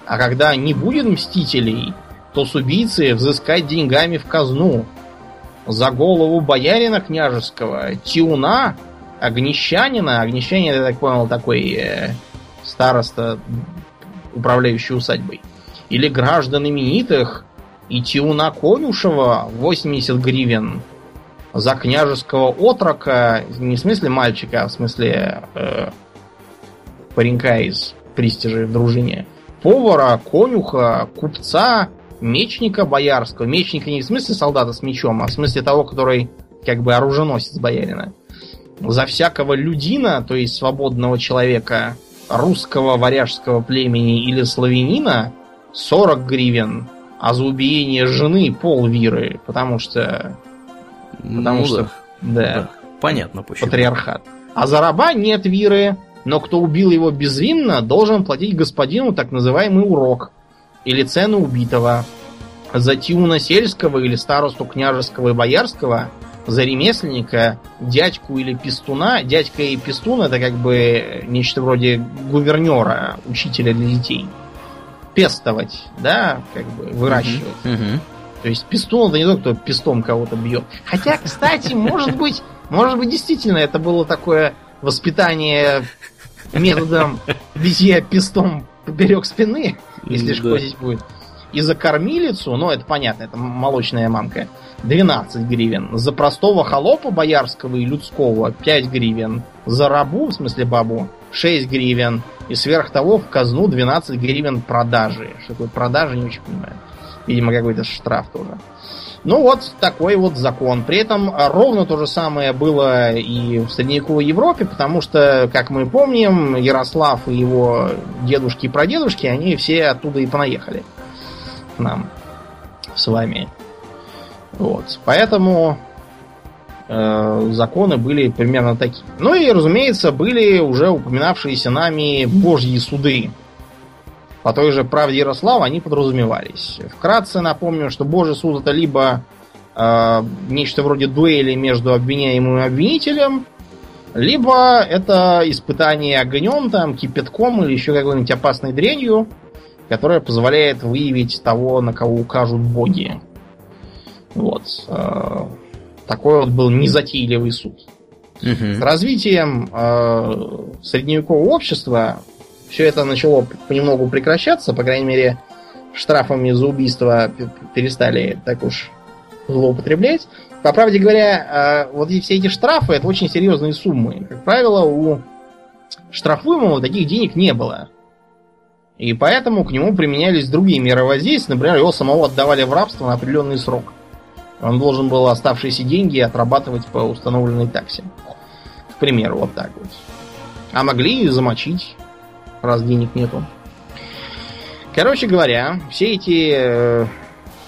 А когда не будет мстителей, то с убийцы взыскать деньгами в казну. За голову боярина княжеского, тиуна, огнещанина, огнещанин, я так понял, такой э, староста, управляющий усадьбой, или граждан именитых, и тиуна конюшева 80 гривен, за княжеского отрока, не в смысле мальчика, а в смысле э, паренька из пристижи в дружине, повара, конюха, купца, мечника боярского. Мечника не в смысле солдата с мечом, а в смысле того, который как бы оруженосец боярина. За всякого людина, то есть свободного человека, русского варяжского племени или славянина 40 гривен, а за убиение жены пол виры, потому что... Потому Ну что... Да. да. Понятно почему. Патриархат. А за раба нет виры, но кто убил его безвинно, должен платить господину так называемый урок или цену убитого. За тиуна сельского или старосту княжеского и боярского, за ремесленника, дядьку или пестуна. Дядька и пестун это как бы нечто вроде гувернера, учителя для детей. Пестовать, да, как бы выращивать. Мгм. То есть пистон это не тот, кто пистом кого-то бьет. Хотя, кстати, может быть, может быть, действительно это было такое воспитание методом битья пистом поперек спины, если Да. шкодить будет. И за кормилицу, ну это понятно, это молочная мамка, 12 гривен. За простого холопа боярского и людского 5 гривен. За рабу, в смысле бабу, 6 гривен. И сверх того в казну 12 гривен продажи. Что такое продажи, не очень понимаю. Видимо, какой-то штраф тоже. Ну вот такой вот закон. При этом ровно то же самое было и в средневековой Европе, потому что, как мы помним, Ярослав и его дедушки и прадедушки, они все оттуда и понаехали нам с вами. Вот. Поэтому э, законы были примерно такие. Ну и, разумеется, были уже упоминавшиеся нами божьи суды. По той же правде Ярослава они подразумевались. Вкратце напомню, что Божий суд это либо э, нечто вроде дуэли между обвиняемым и обвинителем, либо это испытание огнем, там, кипятком или еще какой-нибудь опасной дрянью, которая позволяет выявить того, на кого укажут боги. Вот. э, такой вот был незатейливый суд. С Мгм. развитием э, средневекового общества все это начало понемногу прекращаться, по крайней мере, штрафами за убийство перестали так уж злоупотреблять. По правде говоря, э, вот и все эти штрафы это очень серьезные суммы. Как правило, у штрафуемого таких денег не было. И поэтому к нему применялись другие меры воздействия. Например, его самого отдавали в рабство на определенный срок. Он должен был оставшиеся деньги отрабатывать по установленной таксе. К примеру, вот так вот. А могли и замочить, раз денег нету. Короче говоря, все эти э,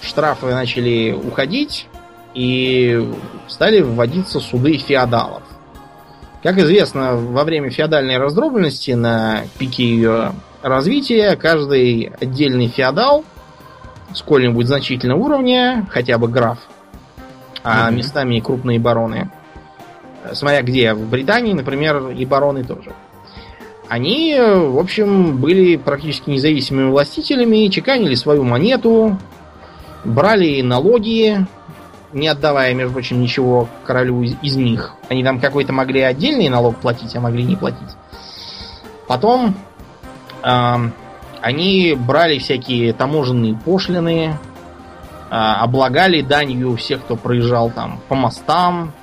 штрафы начали уходить, и стали вводиться суды феодалов. Как известно, во время феодальной раздробленности на пике ее развития каждый отдельный феодал сколь-нибудь значительного уровня, хотя бы граф, а Мгм. местами и крупные бароны, э, смотря где, в Британии, например, и бароны тоже. Они, в общем, были практически независимыми властителями, чеканили свою монету, брали налоги, не отдавая, между прочим, ничего королю из, из них. Они там какой-то могли отдельный налог платить, а могли не платить. Потом они брали всякие таможенные пошлины, а, облагали данью всех, кто проезжал там по мостам,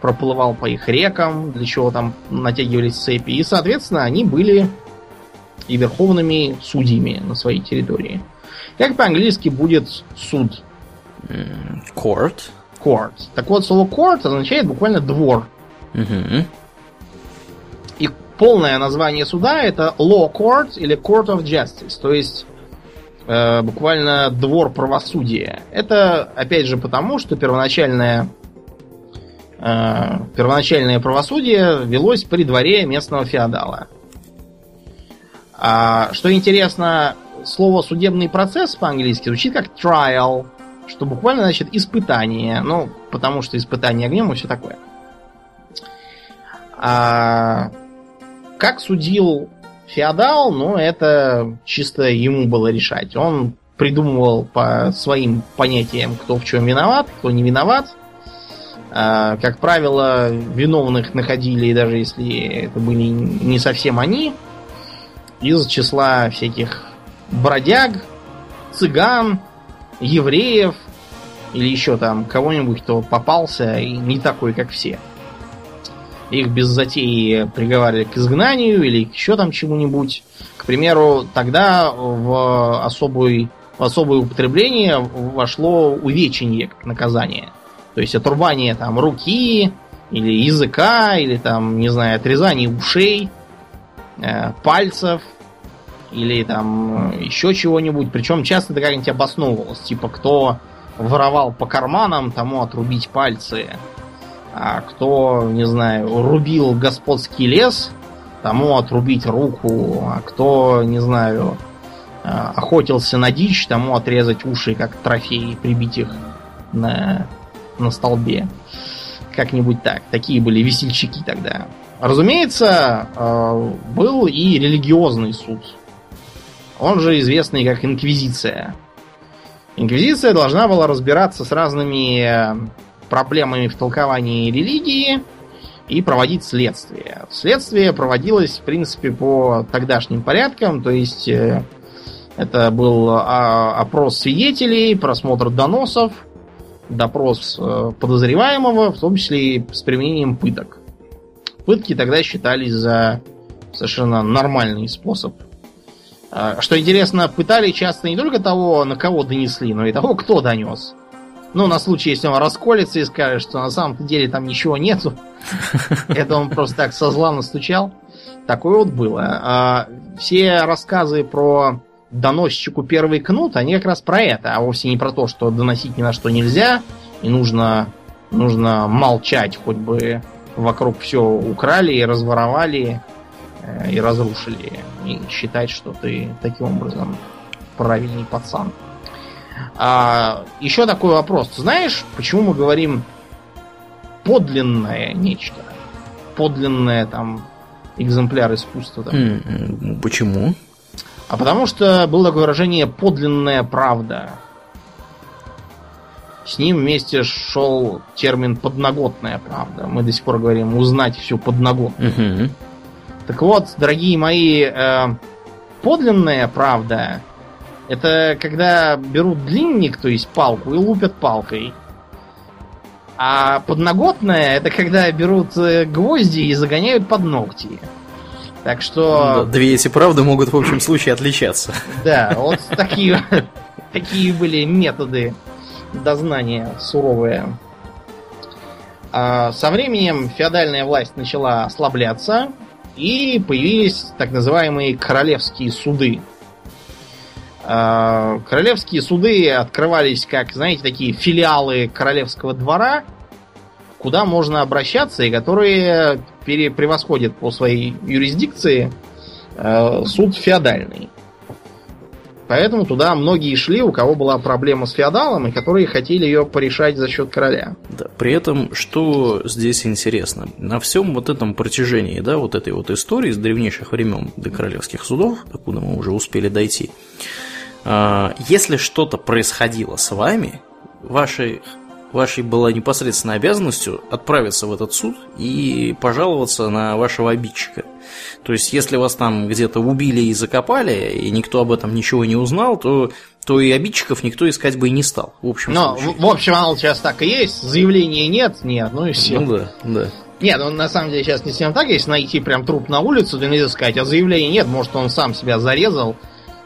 проплывал по их рекам, для чего там натягивались цепи. И, соответственно, они были и верховными судьями на своей территории. Как по-английски будет суд? Court. Court. Так вот, слово court означает буквально двор. Мгм. Полное название суда это law court или court of justice, то есть э, буквально двор правосудия. Это опять же потому, что первоначальное э, первоначальное правосудие велось при дворе местного феодала. А, что интересно, слово судебный процесс по-английски звучит как trial, что буквально значит испытание. Ну, потому что испытание огнем и все такое. А как судил феодал, ну, это чисто ему было решать. Он придумывал по своим понятиям, кто в чем виноват, кто не виноват. А, как правило, виновных находили, даже если это были не совсем они, из числа всяких бродяг, цыган, евреев или еще там кого-нибудь, кто попался и не такой, как все. Их без затеи приговаривали к изгнанию или еще там чему-нибудь. К примеру, тогда в, особый, в особое употребление вошло увечение как наказание. То есть отрубание там руки или языка, или там, не знаю, отрезание ушей. э, пальцев или там э, еще чего-нибудь. Причем часто это как-нибудь обосновывалось. Типа, кто воровал по карманам, тому отрубить пальцы. А кто, не знаю, рубил господский лес, тому отрубить руку. А кто, не знаю, э, охотился на дичь, тому отрезать уши, как трофей, прибить их на, на столбе. Как-нибудь так. Такие были весельчаки тогда. Разумеется, э, был и религиозный суд. Он же известный как Инквизиция. Инквизиция должна была разбираться с разными проблемами в толковании религии и проводить следствие. Следствие проводилось, в принципе, по тогдашним порядкам, то есть э, это был а, опрос свидетелей, просмотр доносов, допрос э, подозреваемого, в том числе и с применением пыток. Пытки тогда считались за совершенно нормальный способ. А, что интересно, пытали часто не только того, на кого донесли, но и того, кто донес. Ну, на случай, если он расколется и скажет, что на самом деле там ничего нету. Это он просто так со зла настучал. Такое вот было. А, все рассказы про доносчику первый кнут, они как раз про это, а вовсе не про то, что доносить ни на что нельзя, и нужно, нужно молчать, хоть бы вокруг все украли и разворовали э, и разрушили, и считать, что ты таким образом правильный пацан. А, еще такой вопрос. Ты знаешь, почему мы говорим подлинное нечто? Подлинное там экземпляр искусства. Там. Почему? А потому что было такое выражение подлинная правда. С ним вместе шел термин подноготная правда. Мы до сих пор говорим узнать всю подноготную. Угу. Так вот, дорогие мои, э, подлинная правда это когда берут длинник, то есть палку, и лупят палкой. А подноготная это когда берут э, гвозди и загоняют под ногти. Так что... Да, две эти правды могут в общем случае отличаться. Да, вот такие, такие были методы дознания суровые. А со временем феодальная власть начала ослабляться, и появились так называемые королевские суды. А, королевские суды открывались как, знаете, такие филиалы королевского двора, куда можно обращаться и которые превосходят по своей юрисдикции э, суд феодальный. Поэтому туда многие шли, у кого была проблема с феодалом, и которые хотели ее порешать за счет короля. Да, при этом, что здесь интересно, на всем вот этом протяжении, да, вот этой вот истории с древнейших времен до королевских судов, докуда мы уже успели дойти, э, если что-то происходило с вами, вашей вашей была непосредственной обязанностью отправиться в этот суд и пожаловаться на вашего обидчика. То есть, если вас там где-то убили и закопали, и никто об этом ничего не узнал, то, то и обидчиков никто искать бы и не стал. В общем, Но, в, в общем, оно сейчас так и есть. Заявления нет, нет, ну и все. Ну да, да. Нет, он на самом деле сейчас не совсем так. Если найти прям труп на улицу, то нельзя сказать, а заявления нет. Может, он сам себя зарезал,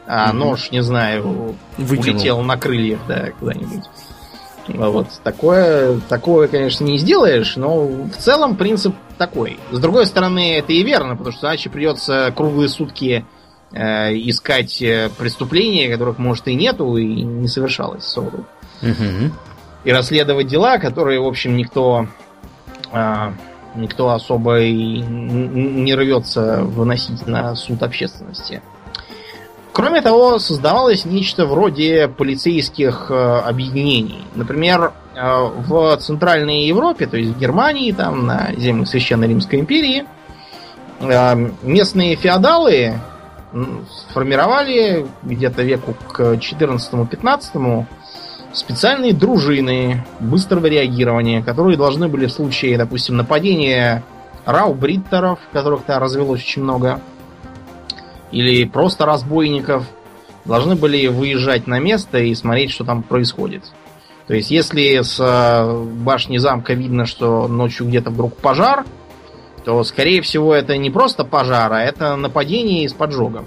а угу. нож, не знаю, Вытянул. улетел на крыльях, да, куда-нибудь. Вот. Такое, такое, конечно, не сделаешь, но в целом принцип такой. С другой стороны, это и верно, потому что иначе придется круглые сутки э, искать э, преступления, которых, может, и нету, и не совершалось сроду. Угу. И расследовать дела, которые, в общем, никто, э, никто особо и не рвется выносить на суд общественности. Кроме того, создавалось нечто вроде полицейских э, объединений. Например, э, в Центральной Европе, то есть в Германии, там на землях Священной Римской империи, э, местные феодалы сформировали где-то веку к 14-15 специальные дружины быстрого реагирования, которые должны были в случае, допустим, нападения раубриттеров, которых там развелось очень много, или просто разбойников, должны были выезжать на место и смотреть, что там происходит. То есть, если с э, башни замка видно, что ночью где-то вдруг пожар, то, скорее всего, это не просто пожар, а это нападение с поджогом.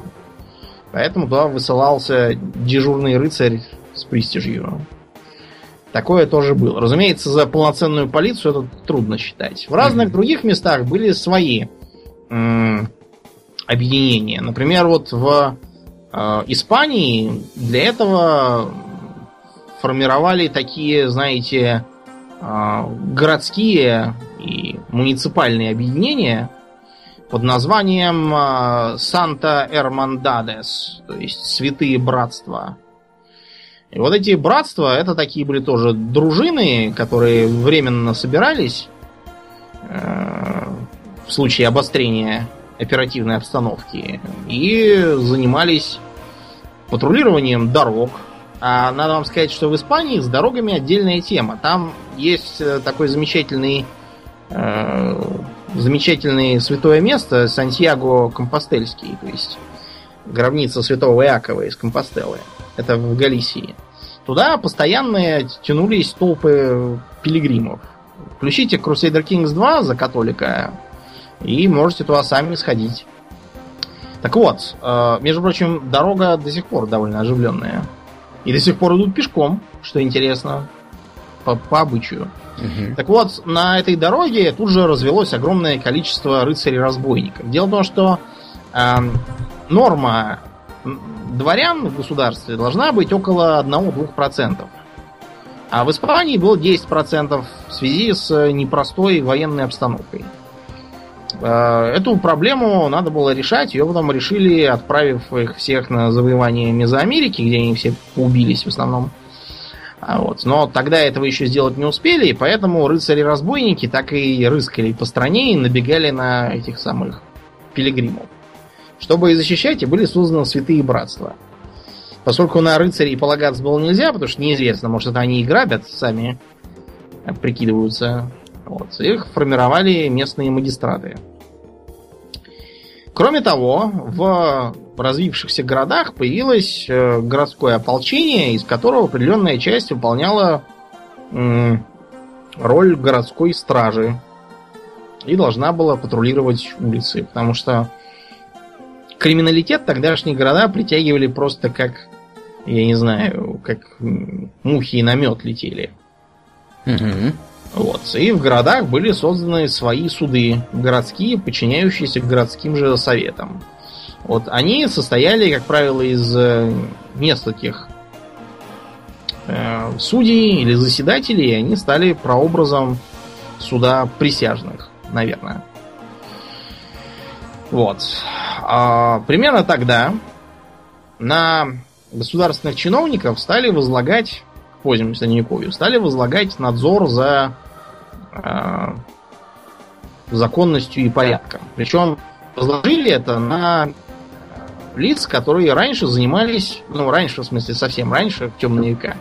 Поэтому туда высылался дежурный рыцарь с престижью. Такое тоже было. Разумеется, за полноценную полицию это трудно считать. В разных других местах были свои объединения. Например, вот в э, Испании для этого формировали такие, знаете, э, городские и муниципальные объединения под названием э, Санта Эрмандадес, то есть Святые Братства. И вот эти братства, это такие были тоже дружины, которые временно собирались э, в случае обострения оперативной обстановки и занимались патрулированием дорог. А надо вам сказать, что в Испании с дорогами отдельная тема. Там есть э, такой замечательный э, замечательное святое место Сантьяго Компостельский, то есть гробница святого Иакова из Компостелы. Это в Галисии. Туда постоянно тянулись толпы пилигримов. Включите Crusader Kings 2 за католика и можете туда сами сходить. Так вот, э, между прочим, дорога до сих пор довольно оживленная. И до сих пор идут пешком, что интересно, по, по обычаю. Угу. Так вот, на этой дороге тут же развелось огромное количество рыцарей-разбойников. Дело в том, что э, норма дворян в государстве должна быть около 1-2%. А в Испании было 10% в связи с непростой военной обстановкой. Э, эту проблему надо было решать, ее потом решили, отправив их всех на завоевание Мезоамерики, где они все убились в основном. А вот. Но тогда этого еще сделать не успели, и поэтому рыцари-разбойники так и рыскали по стране и набегали на этих самых пилигримов. Чтобы их защищать, и были созданы святые братства. Поскольку на рыцарей полагаться было нельзя, потому что неизвестно, может это они и грабят сами, прикидываются. Вот. Их формировали местные магистраты. Кроме того, в развившихся городах появилось э, городское ополчение, из которого определенная часть выполняла роль городской стражи и должна была патрулировать улицы, потому что криминалитет тогдашние города притягивали просто как, я не знаю, как мухи на мед летели. Угу. Вот. И в городах были созданы свои суды, городские, подчиняющиеся городским же советам. Вот они состояли, как правило, из э, нескольких э, судей или заседателей, и они стали прообразом суда присяжных, наверное. Вот. А, примерно тогда на государственных чиновников стали возлагать, позднему средневековью, стали возлагать надзор за э, законностью и порядком. Причем возложили это на лиц, которые раньше занимались, ну, раньше, в смысле, совсем раньше, в темные века,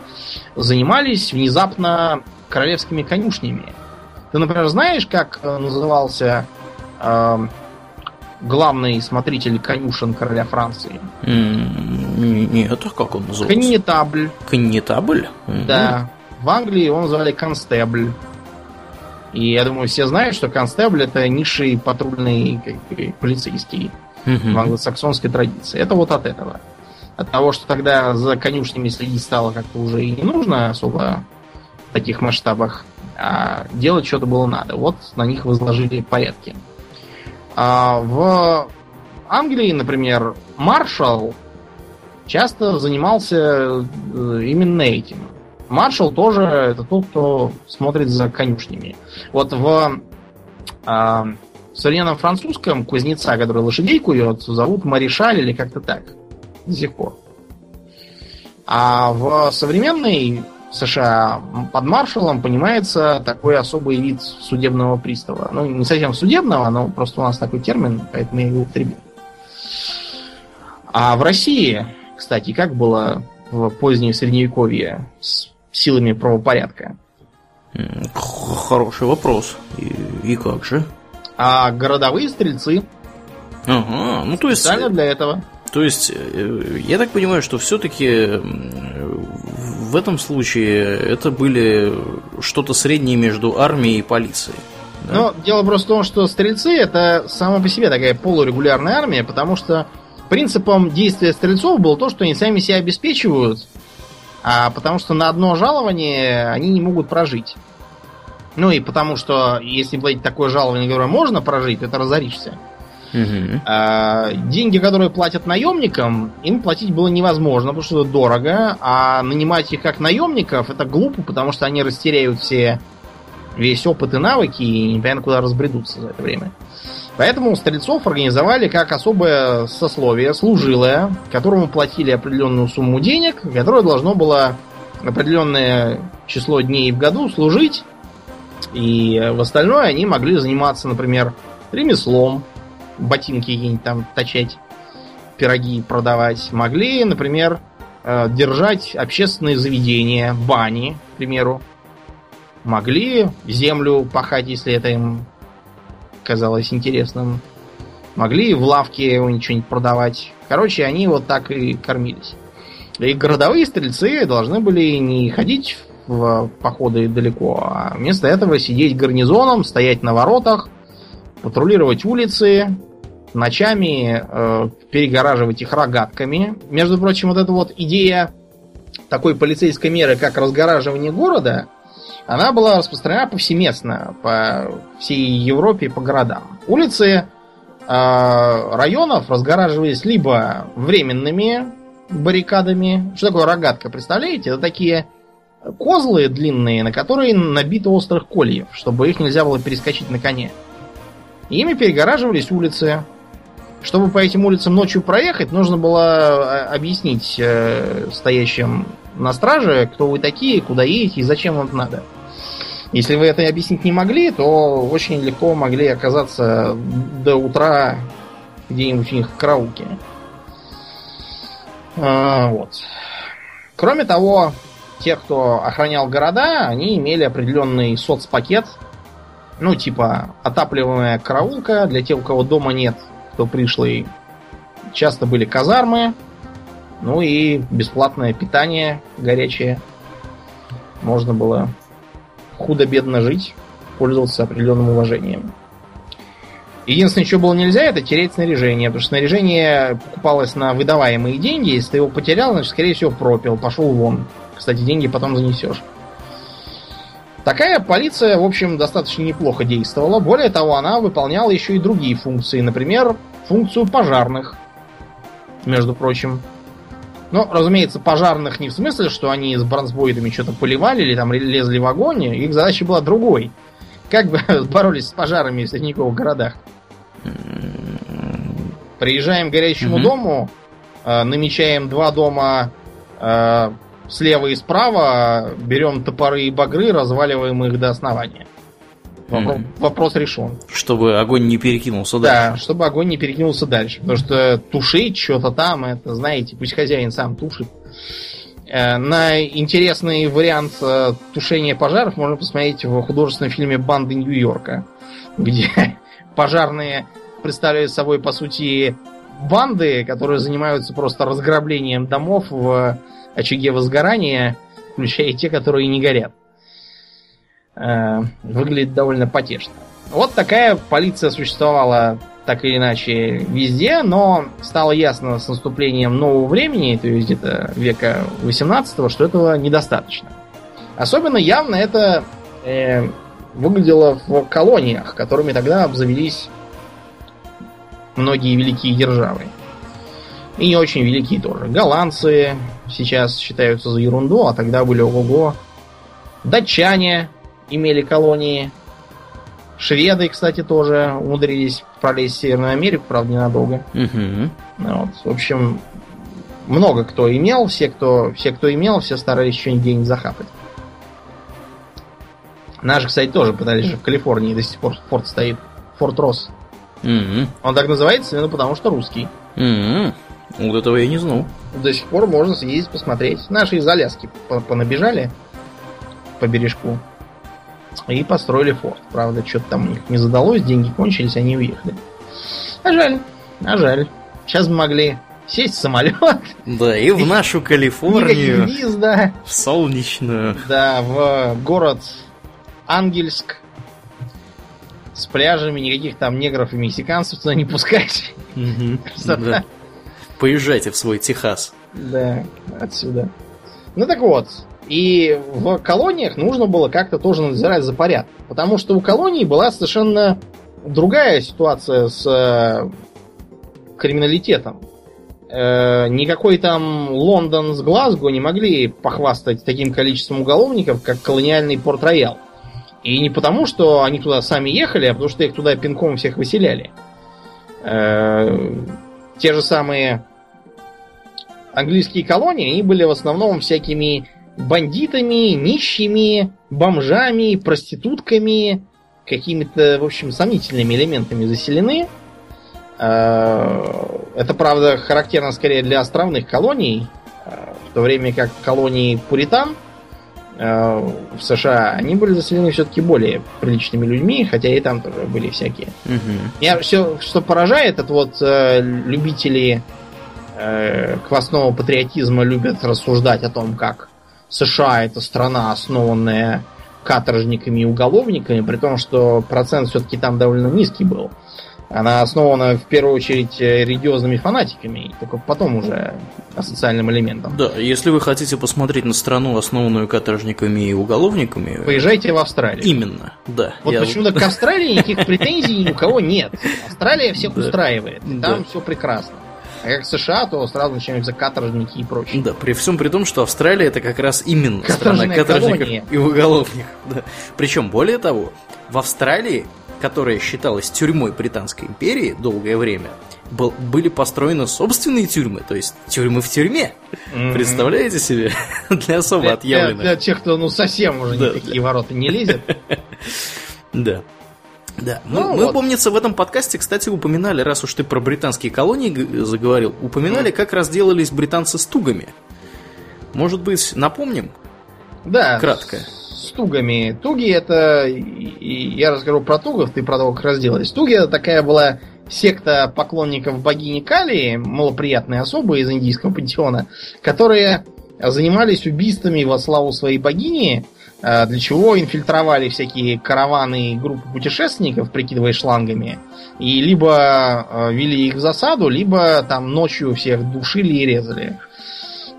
занимались внезапно королевскими конюшнями. Ты, например, знаешь, как э, назывался э, главный смотритель конюшен короля Франции? Нет, а как он назывался? Коннетабль. Коннетабль? Да. В Англии он звали констебль. И я думаю, все знают, что констебль это низший патрульный как полицейский угу. в англосаксонской традиции. Это вот от этого. От того, что тогда за конюшнями следить стало как-то уже и не нужно особо в таких масштабах, а делать что-то было надо. Вот на них возложили порядки. А в Англии, например, маршал часто занимался э, именно этим. Маршал тоже это тот, кто смотрит за конюшнями. Вот в в современном французском кузнеца, который лошадей кует, зовут Маришаль или как-то так. До. А в современной США под маршалом понимается такой особый вид судебного пристава. Ну, не совсем судебного, но просто у нас такой термин, поэтому я его употребил. А в России, кстати, как было в позднее средневековье с силами правопорядка? Хороший вопрос. И, и как же? А городовые стрельцы. Ага, ну то есть... Специально для этого. То есть, э, я так понимаю, что все-таки в этом случае это были что-то среднее между армией и полицией. Да? Но дело просто в том, что стрельцы это сама по себе такая полурегулярная армия, потому что принципом действия стрельцов было то, что они сами себя обеспечивают, а потому что на одно жалование они не могут прожить. Ну и потому что, если платить такое жалование, которое можно прожить, это разоришься. А, деньги, которые платят наемникам, им платить было невозможно, потому что это дорого, а нанимать их как наемников это глупо, потому что они растеряют все весь опыт и навыки и непонятно куда разбредутся за это время. Поэтому стрельцов организовали как особое сословие, служилое, которому платили определенную сумму денег, которое должно было определенное число дней в году служить, и в остальное они могли заниматься, например, ремеслом, ботинки какие-нибудь там точать, пироги продавать. Могли, например, э, держать общественные заведения, бани, к примеру. Могли землю пахать, если это им казалось интересным. Могли в лавке у них что-нибудь продавать. Короче, они вот так и кормились. И городовые стрельцы должны были не ходить в походы далеко, а вместо этого сидеть гарнизоном, стоять на воротах, патрулировать улицы, ночами э, перегораживать их рогатками. Между прочим, вот эта вот идея такой полицейской меры, как разгораживание города, она была распространена повсеместно по всей Европе по городам. Улицы э, районов разгораживались либо временными баррикадами. Что такое рогатка, представляете? Это такие козлы длинные, на которые набито острых кольев, чтобы их нельзя было перескочить на коне. Ими перегораживались улицы. Чтобы по этим улицам ночью проехать, нужно было э, объяснить э, стоящим на страже, кто вы такие, куда едете и зачем вам это надо. Если вы это объяснить не могли, то очень легко могли оказаться до утра где-нибудь у них в караулке. А, вот. Кроме того, те, кто охранял города, они имели определенный соцпакет. Ну, типа, отапливаемая караулка для тех, у кого дома нет, кто пришлый. Часто были казармы. Ну и бесплатное питание горячее. Можно было худо-бедно жить, пользоваться определенным уважением. Единственное, что было нельзя, это терять снаряжение, потому что снаряжение покупалось на выдаваемые деньги. Если ты его потерял, значит, скорее всего, пропил, пошел вон. Кстати, деньги потом занесешь. Такая полиция, в общем, достаточно неплохо действовала. Более того, она выполняла еще и другие функции. Например, функцию пожарных, между прочим. Но, разумеется, пожарных не в смысле, что они с бронзбоидами что-то поливали или там лезли в огонь. Их задача была другой. Как бы боролись с пожарами в средневековых городах? Приезжаем к горящему Мгм. дому, э, намечаем два дома э, слева и справа, берем топоры и багры, разваливаем их до основания. Вопро- Мгм. Вопрос решен. Чтобы огонь не перекинулся Да, дальше. чтобы огонь не перекинулся дальше. Потому что тушить что-то там, это, знаете, пусть хозяин сам тушит. Э, На интересный вариант э, тушения пожаров можно посмотреть в художественном фильме «Банды Нью-Йорка», где пожарные представляют собой, по сути, банды, которые занимаются просто разграблением домов в очаге возгорания, включая те, которые не горят. Э, Выглядит довольно потешно. Вот такая полиция существовала так или иначе везде, но стало ясно с наступлением нового времени, то есть где-то века 18 что этого недостаточно. Особенно явно это э, выглядело в колониях, которыми тогда обзавелись многие великие державы. И не очень великие тоже. Голландцы сейчас считаются за ерунду, а тогда были ого-го. Датчане имели колонии. Шведы, кстати, тоже умудрились пролезть в Северную Америку, правда, ненадолго. Ну Вот. В общем, много кто имел, все, кто, все, кто имел, все старались что-нибудь где-нибудь захапать. Наши, кстати, тоже пытались же в Калифорнии до сих пор форт стоит. Форт Росс. Мгм. Он так называется именно потому, что русский. Мгм. Вот этого я не знал. До сих пор можно съездить посмотреть. Наши из Аляски по- понабежали по бережку и построили форт. Правда, что-то там у них не задалось, деньги кончились, они уехали. А жаль, а жаль. Сейчас бы могли сесть в самолет, Да, и в нашу Калифорнию, виз, да, в солнечную. да, в город Ангельск с пляжами, никаких там негров и мексиканцев туда не пускать. Красота. Да. Поезжайте в свой Техас. Да, отсюда. Ну так вот, и в колониях нужно было как-то тоже надзирать за порядком. Потому что у колонии была совершенно другая ситуация с э, криминалитетом. Э, никакой там Лондон с Глазго не могли похвастать таким количеством уголовников, как колониальный Порт-Роял. И не потому, что они туда сами ехали, а потому что их туда пинком всех выселяли. Э, те же самые английские колонии, они были в основном всякими бандитами, нищими, бомжами, проститутками, какими-то, в общем, сомнительными элементами заселены. Э, это, правда, характерно скорее для островных колоний, э, в то время как колонии Пуритан в США, они были заселены все-таки более приличными людьми, хотя и там тоже были всякие. Угу. Меня все, что поражает, это вот любители квасного патриотизма любят рассуждать о том, как США это страна, основанная каторжниками и уголовниками, при том, что процент все-таки там довольно низкий был. Она основана в первую очередь э, религиозными фанатиками, и только потом уже социальным элементом. Да, если вы хотите посмотреть на страну, основанную каторжниками и уголовниками... Поезжайте в Австралию. Именно, да. Вот я... почему-то к Австралии никаких претензий ни у кого нет. Австралия всех устраивает, там все прекрасно. А как США, то сразу начинаются каторжники и прочее. Да, при всем при том, что Австралия это как раз именно страна каторжников колония. и уголовников. Да. Причем, более того, в Австралии, которая считалась тюрьмой Британской империи долгое время, был, были построены собственные тюрьмы, то есть тюрьмы в тюрьме. Mm-hmm. Представляете себе? Для особо отъявленных. Для, для тех, кто ну совсем уже да, никакие да. ворота не лезет. Да. Да, ну, мы, вот. помнится, в этом подкасте, кстати, упоминали, раз уж ты про британские колонии заговорил, упоминали, как разделались британцы с тугами. Может быть, напомним? Да. Кратко. С, тугами. Туги это... И я расскажу про тугов, ты про то, как разделались. Туги это такая была секта поклонников богини Калии, малоприятные особы из индийского пантеона, которые занимались убийствами во славу своей богини, Э, для чего инфильтровали всякие караваны и группы путешественников, прикидывая шлангами, и либо э, вели их в засаду, либо там ночью всех душили и резали.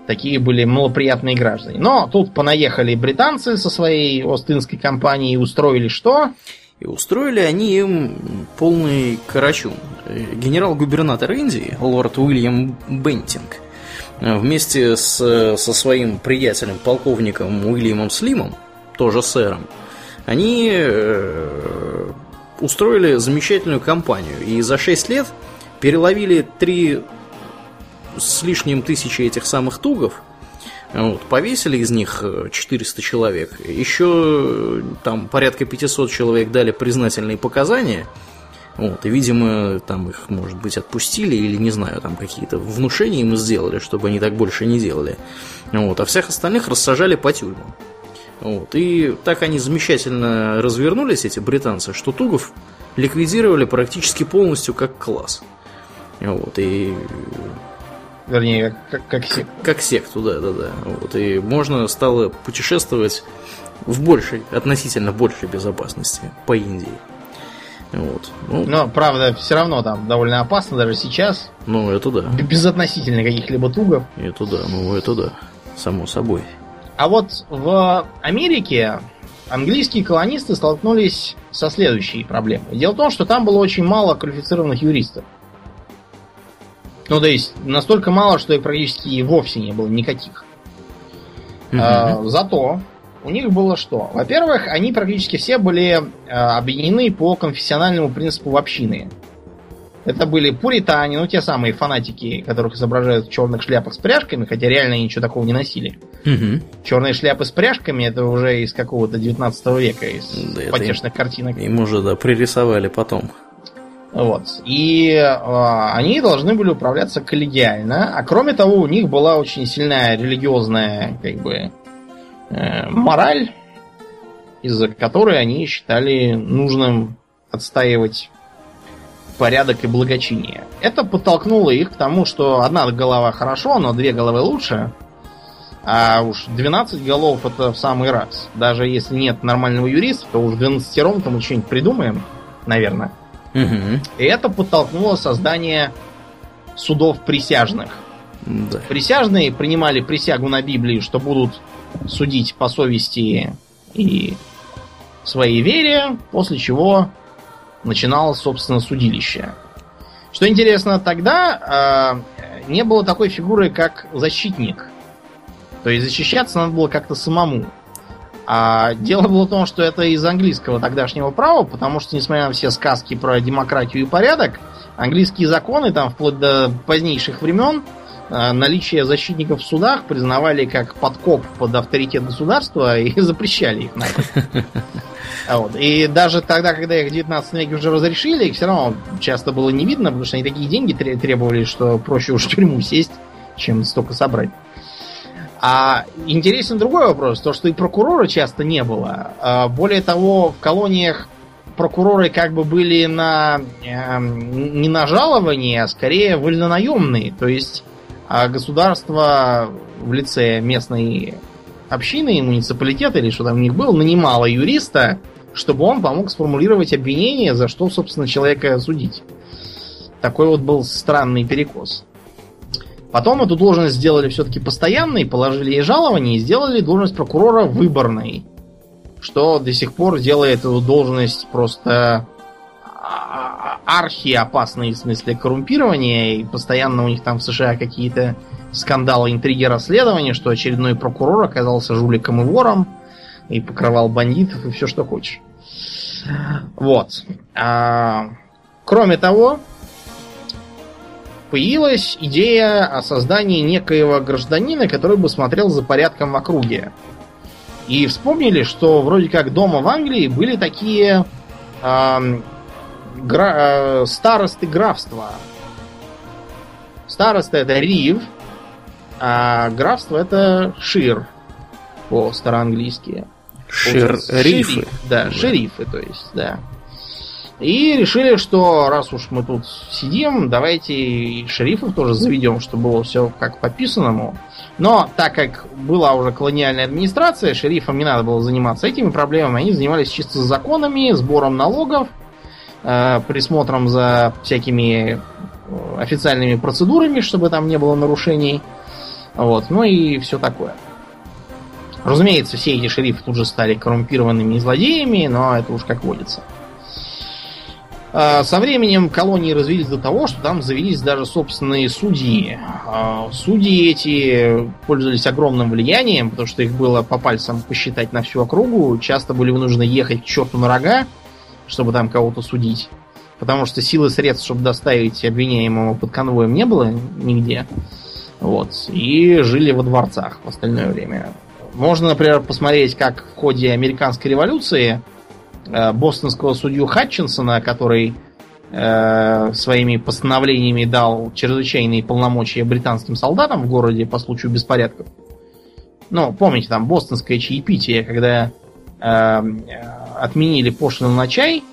Такие были малоприятные граждане. Но тут понаехали британцы со своей Остинской компанией и устроили что? И устроили они им полный карачун. Генерал-губернатор Индии, лорд Уильям Бентинг, вместе с, со своим приятелем, полковником Уильямом Слимом, тоже сэром, они э, устроили замечательную кампанию. И за 6 лет переловили 3 с лишним тысячи этих самых тугов. Вот, повесили из них 400 человек. Еще там порядка 500 человек дали признательные показания. Вот, и, видимо, там их, может быть, отпустили или, не знаю, там какие-то внушения им сделали, чтобы они так больше не делали. Вот, а всех остальных рассажали по тюрьмам. Вот. И так они замечательно развернулись, эти британцы, что Тугов ликвидировали практически полностью как класс. Вот. И Вернее, как, как секту. Как секту, да, да, да. Вот. И можно стало путешествовать в большей, относительно большей безопасности по Индии. Вот. Ну, Но, правда, все равно там довольно опасно даже сейчас. Ну, это да. Без относительно каких-либо тугов. Это да, ну это да, само собой. А вот в Америке английские колонисты столкнулись со следующей проблемой. Дело в том, что там было очень мало квалифицированных юристов. Ну, то есть, настолько мало, что их практически вовсе не было никаких. Угу. А, зато у них было что? Во-первых, они практически все были а, объединены по конфессиональному принципу в общины. Это были пуритане, ну те самые фанатики, которых изображают в черных шляпах с пряжками, хотя реально они ничего такого не носили. Угу. Черные шляпы с пряжками это уже из какого-то 19 века, из да, потешных им, картинок. Им уже, да, пририсовали потом. Вот. И э, они должны были управляться коллегиально. А кроме того, у них была очень сильная религиозная, как бы, э, мораль, из-за которой они считали нужным отстаивать порядок и благочиние. Это подтолкнуло их к тому, что одна голова хорошо, но две головы лучше. А уж 12 голов это в самый раз. Даже если нет нормального юриста, то уж 12 мы что-нибудь придумаем, наверное. Угу. И это подтолкнуло создание судов присяжных. Да. Присяжные принимали присягу на Библии, что будут судить по совести и своей вере, после чего начиналось, собственно, судилище. Что интересно, тогда э, не было такой фигуры, как защитник. То есть защищаться надо было как-то самому. А дело было в том, что это из английского тогдашнего права, потому что, несмотря на все сказки про демократию и порядок, английские законы, там, вплоть до позднейших времен, э, наличие защитников в судах признавали как подкоп под авторитет государства и запрещали их Вот. И даже тогда, когда их в 19 веке уже разрешили, их все равно часто было не видно, потому что они такие деньги требовали, что проще уж в тюрьму сесть, чем столько собрать. А интересен другой вопрос, то, что и прокурора часто не было. А, более того, в колониях прокуроры как бы были на э, не на жалование, а скорее вольнонаемные. То есть а государство в лице местной общины, муниципалитета или что там у них было, нанимало юриста, чтобы он помог сформулировать обвинение, за что, собственно, человека судить. Такой вот был странный перекос. Потом эту должность сделали все-таки постоянной, положили ей жалование и сделали должность прокурора выборной. Что до сих пор делает эту должность просто а, архи опасной в смысле коррумпирования. И постоянно у них там в США какие-то скандалы, интриги, расследования, что очередной прокурор оказался жуликом и вором и покрывал бандитов и все, что хочешь. Вот. А, кроме того, появилась идея о создании некоего гражданина, который бы смотрел за порядком в округе. И вспомнили, что вроде как дома в Англии были такие э, гра, э, старосты графства. Староста это Рив, а графство это Шир по-староанглийски. Шерифы. Да, шерифы, то есть, да. И решили, что раз уж мы тут сидим, давайте и шерифов тоже заведем, чтобы было все как по писанному. Но так как была уже колониальная администрация, шерифам не надо было заниматься этими проблемами, они занимались чисто законами, сбором налогов, э, присмотром за всякими э, официальными процедурами, чтобы там не было нарушений. Вот, ну и все такое. Разумеется, все эти шерифы тут же стали коррумпированными злодеями, но это уж как водится. А, со временем колонии развились до того, что там завелись даже собственные судьи. А, судьи эти пользовались огромным влиянием, потому что их было по пальцам посчитать на всю округу. Часто были вынуждены ехать к черту на рога, чтобы там кого-то судить. Потому что силы средств, чтобы доставить обвиняемого под конвоем, не было нигде. Вот. И жили во дворцах в остальное время. Можно, например, посмотреть, как в ходе американской революции бостонского судью Хатчинсона, который э, своими постановлениями дал чрезвычайные полномочия британским солдатам в городе по случаю беспорядков. Ну, помните, там бостонское чаепитие, когда э, отменили пошлину на чай,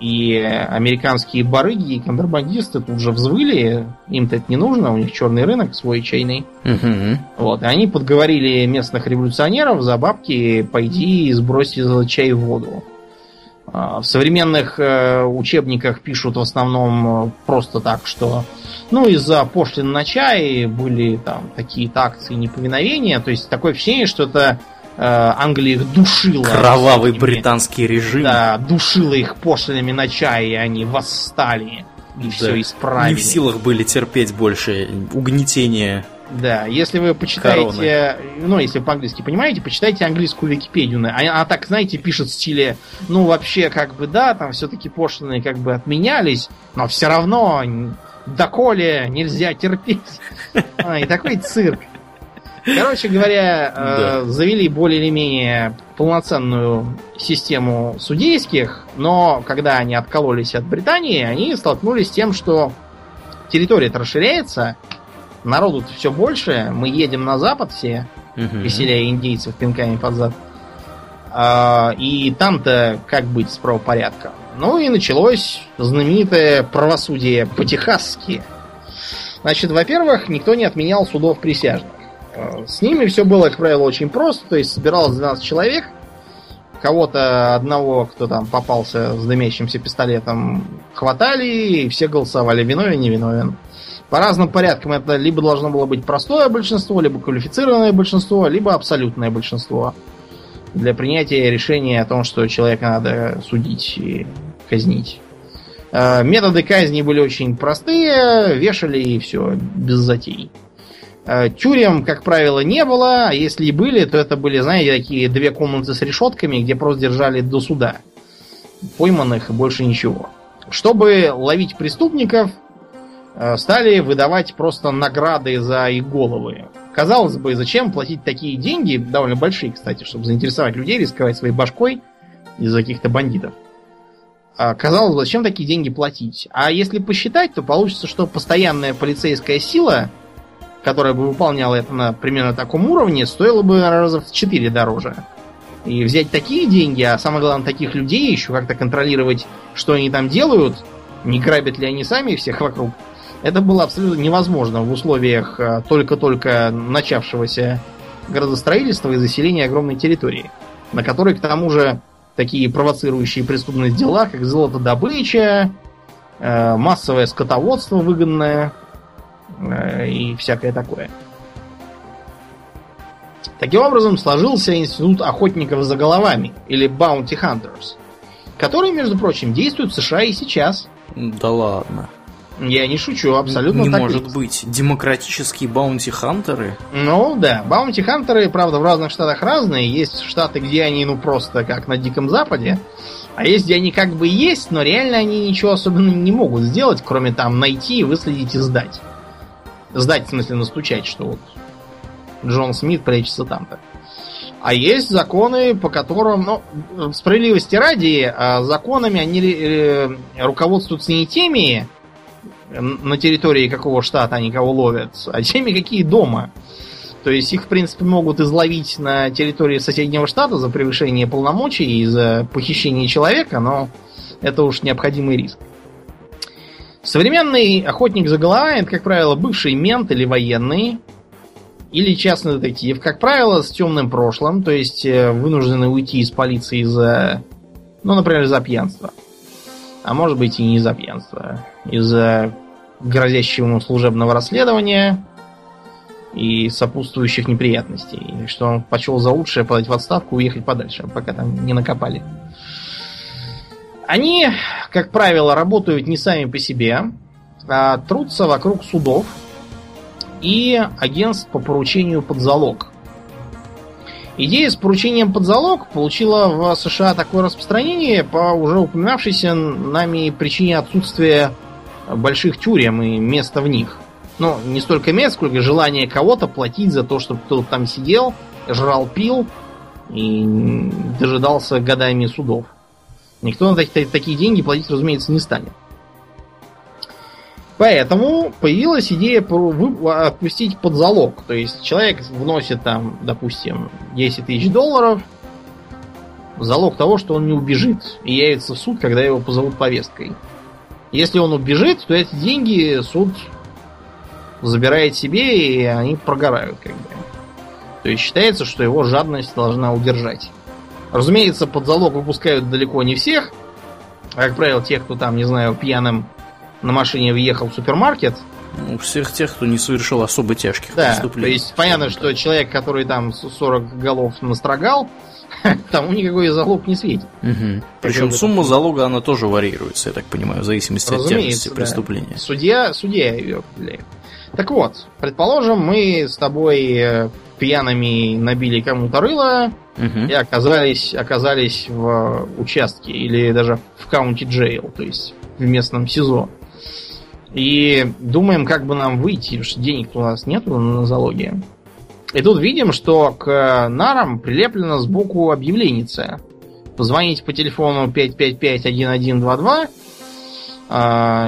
и американские барыги и контрабандисты тут же взвыли, им-то это не нужно, у них черный рынок свой чайный. Угу. Вот, и они подговорили местных революционеров за бабки пойти и сбросить чай в воду. А, в современных э, учебниках пишут в основном э, просто так, что ну из-за пошлин на чай были там такие-то акции неповиновения. То есть такое впечатление, что это э, Англия их душила. Кровавый этими, британский режим. Да, душила их пошлинами на чай, и они восстали. И да. все исправили. Не в силах были терпеть больше угнетения да, если вы почитаете, Короны. ну, если вы по-английски понимаете, почитайте английскую Википедию. Она, она так, знаете, пишет в стиле, ну, вообще, как бы, да, там все-таки пошлины как бы отменялись, но все равно доколе нельзя терпеть. А, и такой цирк. Короче говоря, э, завели более или менее полноценную систему судейских, но когда они откололись от Британии, они столкнулись с тем, что территория расширяется, народу все больше, мы едем на запад все, угу. веселяя индейцев пинками под зад. А, и там-то как быть с правопорядком? Ну и началось знаменитое правосудие по-техасски. Значит, во-первых, никто не отменял судов присяжных. А, с ними все было, как правило, очень просто. То есть собиралось 12 человек. Кого-то одного, кто там попался с дымящимся пистолетом, хватали, и все голосовали, виновен, не виновен. По разным порядкам это либо должно было быть простое большинство, либо квалифицированное большинство, либо абсолютное большинство для принятия решения о том, что человека надо судить и казнить. Э, методы казни были очень простые, вешали и все, без затей. Э, тюрем, как правило, не было, а если и были, то это были, знаете, такие две комнаты с решетками, где просто держали до суда. Пойманных и больше ничего. Чтобы ловить преступников, стали выдавать просто награды за их головы. Казалось бы, зачем платить такие деньги, довольно большие, кстати, чтобы заинтересовать людей, рисковать своей башкой из-за каких-то бандитов. А, казалось бы, зачем такие деньги платить? А если посчитать, то получится, что постоянная полицейская сила, которая бы выполняла это на примерно таком уровне, стоила бы раза в 4 дороже. И взять такие деньги, а самое главное, таких людей еще как-то контролировать, что они там делают, не грабят ли они сами всех вокруг, это было абсолютно невозможно в условиях а, только-только начавшегося градостроительства и заселения огромной территории, на которой, к тому же, такие провоцирующие преступность дела, как золотодобыча, э, массовое скотоводство выгодное э, и всякое такое. Таким образом сложился институт охотников за головами, или Bounty Hunters, который, между прочим, действует в США и сейчас. Да ладно. Я не шучу, абсолютно Не так может есть. быть. Демократические баунти-хантеры? Ну да, баунти-хантеры, правда, в разных штатах разные. Есть штаты, где они, ну, просто как на Диком Западе. А есть, где они как бы есть, но реально они ничего особенно не могут сделать, кроме там найти, выследить и сдать. Сдать, в смысле, настучать, что вот Джон Смит прячется там-то. А есть законы, по которым, ну, справедливости ради, а законами они э, руководствуются не теми, на территории какого штата они кого ловят, а теми, какие дома. То есть их, в принципе, могут изловить на территории соседнего штата за превышение полномочий и за похищение человека, но это уж необходимый риск. Современный охотник за головами, это, как правило, бывший мент или военный, или частный детектив, как правило, с темным прошлым, то есть э, вынуждены уйти из полиции за, ну, например, за пьянство. А может быть и не за пьянство. Из-за грозящего ему служебного расследования и сопутствующих неприятностей. И что он почел за лучшее подать в отставку и уехать подальше, пока там не накопали. Они, как правило, работают не сами по себе, а трутся вокруг судов и агентств по поручению под залог. Идея с поручением под залог получила в США такое распространение по уже упоминавшейся нами причине отсутствия больших тюрем и места в них. Ну, не столько мест, сколько желание кого-то платить за то, чтобы кто-то там сидел, жрал, пил и дожидался годами судов. Никто на такие деньги платить, разумеется, не станет. Поэтому появилась идея отпустить под залог. То есть человек вносит там, допустим, 10 тысяч долларов, залог того, что он не убежит и явится в суд, когда его позовут повесткой. Если он убежит, то эти деньги суд забирает себе, и они прогорают, как бы. То есть считается, что его жадность должна удержать. Разумеется, под залог выпускают далеко не всех. А, как правило, тех, кто там, не знаю, пьяным на машине въехал в супермаркет. Ну, всех тех, кто не совершил особо тяжких да, преступлений. То есть понятно, что человек, который там 40 голов настрогал, тому никакой залог не светит. Угу. Причем сумма залога, она тоже вариируется, я так понимаю, в зависимости от тяжести да. преступления. Судья, судья ее определяет. Так вот, предположим, мы с тобой пьяными набили кому-то рыло угу. и оказались, оказались в участке или даже в каунти джейл, то есть в местном СИЗО. И думаем, как бы нам выйти, потому что денег у нас нету на залоге. И тут видим, что к нарам прилеплено сбоку объявление. Позвоните по телефону 555-1122,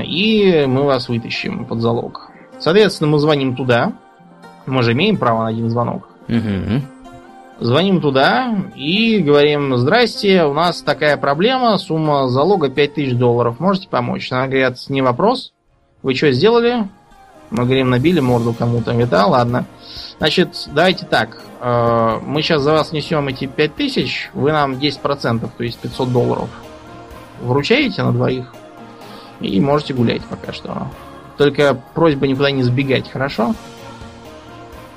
и мы вас вытащим под залог. Соответственно, мы звоним туда. Мы же имеем право на один звонок. Угу. Звоним туда и говорим, здрасте, у нас такая проблема, сумма залога 5000 долларов, можете помочь? Она говорят, не вопрос. Вы что сделали? Мы говорим, набили морду кому-то. Говорит, да, ладно. Значит, давайте так. Э, мы сейчас за вас несем эти 5000, вы нам 10%, то есть 500 долларов. Вручаете на двоих? И можете гулять пока что. Только просьба никуда не сбегать, хорошо?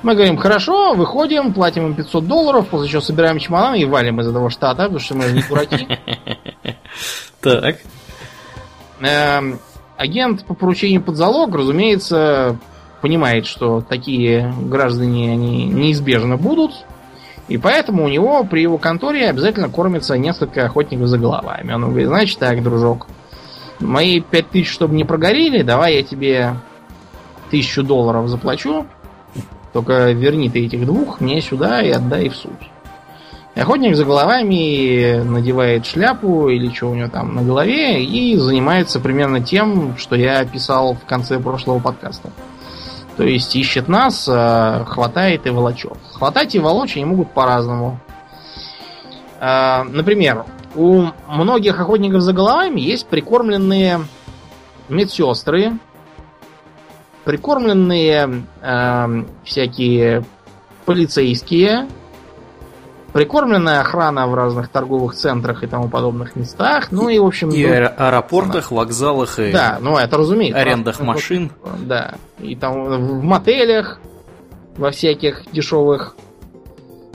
Мы говорим, хорошо, выходим, платим им 500 долларов, после чего собираем чемодан и валим из этого штата, потому что мы не дураки. Так. Агент по поручению под залог, разумеется, понимает, что такие граждане они неизбежно будут, и поэтому у него при его конторе обязательно кормится несколько охотников за головами. Он говорит, значит так, дружок, мои пять тысяч, чтобы не прогорели, давай я тебе тысячу долларов заплачу, только верни ты этих двух мне сюда и отдай в суд. Охотник за головами надевает шляпу или что у него там на голове и занимается примерно тем, что я описал в конце прошлого подкаста. То есть ищет нас, а, хватает и волочет. Хватать и волочь они могут по-разному. А, например, у многих охотников за головами есть прикормленные медсестры, прикормленные э, всякие полицейские, прикормленная охрана в разных торговых центрах и тому подобных местах. Ну и, в общем... И ну, аэропортах, вокзалах и... Да, ну это разумеется. Арендах машин. Да. И там в мотелях, во всяких дешевых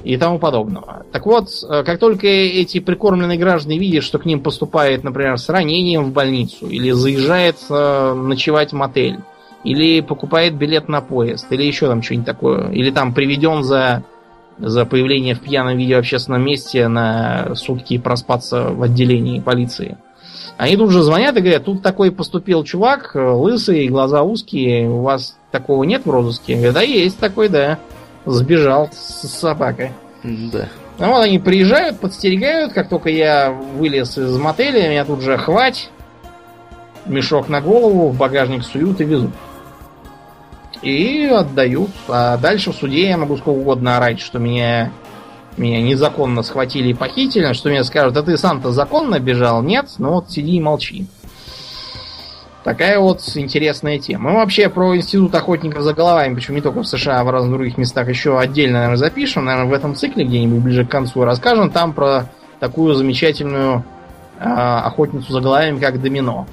и тому подобного. Так вот, э, как только эти прикормленные граждане видят, что к ним поступает, например, с ранением в больницу, или заезжает э, ночевать в мотель, или покупает билет на поезд, или еще там что-нибудь такое, или там приведен за за появление в пьяном виде в общественном месте на сутки проспаться в отделении полиции. Они тут же звонят и говорят, тут такой поступил чувак, лысый, глаза узкие, у вас такого нет в розыске? Говорят, да есть такой, да. Сбежал с собакой. Да. Ну вот они приезжают, подстерегают, как только я вылез из мотеля, меня тут же хвать, мешок на голову, в багажник суют и везут и отдают. А дальше в суде я могу сколько угодно орать, что меня, меня незаконно схватили и похитили, что мне скажут, а ты сам-то законно бежал? Нет? Ну вот сиди и молчи. Такая вот интересная тема. Мы вообще про институт охотников за головами, почему не только в США, а в разных других местах еще отдельно, наверное, запишем. Наверное, в этом цикле где-нибудь ближе к концу расскажем. Там про такую замечательную э, охотницу за головами, как Домино.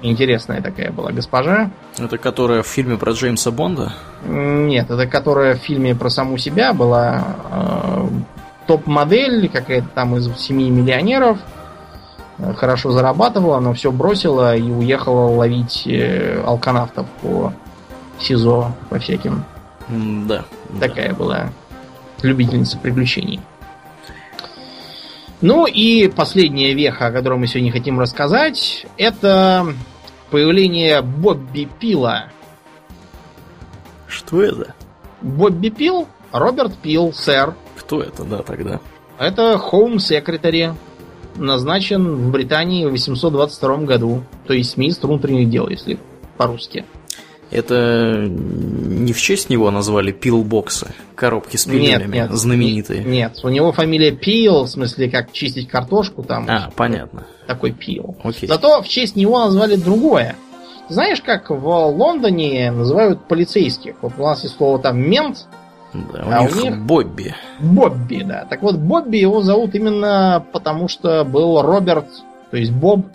Интересная такая была госпожа. Это которая в фильме про Джеймса Бонда? Нет, это которая в фильме про саму себя была э, топ-модель, какая-то там из семьи миллионеров. Э, хорошо зарабатывала, но все бросила и уехала ловить э, алканавтов по СИЗО, по всяким. Да. Такая да. была любительница приключений. Ну и последняя веха, о которой мы сегодня хотим рассказать, это появление Бобби Пила. Что это? Бобби Пил? Роберт Пил, сэр. Кто это, да, тогда? Это Home Secretary. Назначен в Британии в 822 году. То есть министр внутренних дел, если по-русски. Это не в честь него назвали пилбоксы, коробки с пилями, нет, нет, знаменитые. Нет, у него фамилия Пил, в смысле, как чистить картошку там. А, понятно. Такой Пил. Окей. Зато в честь него назвали другое. Знаешь, как в Лондоне называют полицейских? Вот у нас есть слово там мент, да, у, а них у них Бобби. Бобби, да. Так вот, Бобби его зовут именно потому, что был Роберт, то есть Боб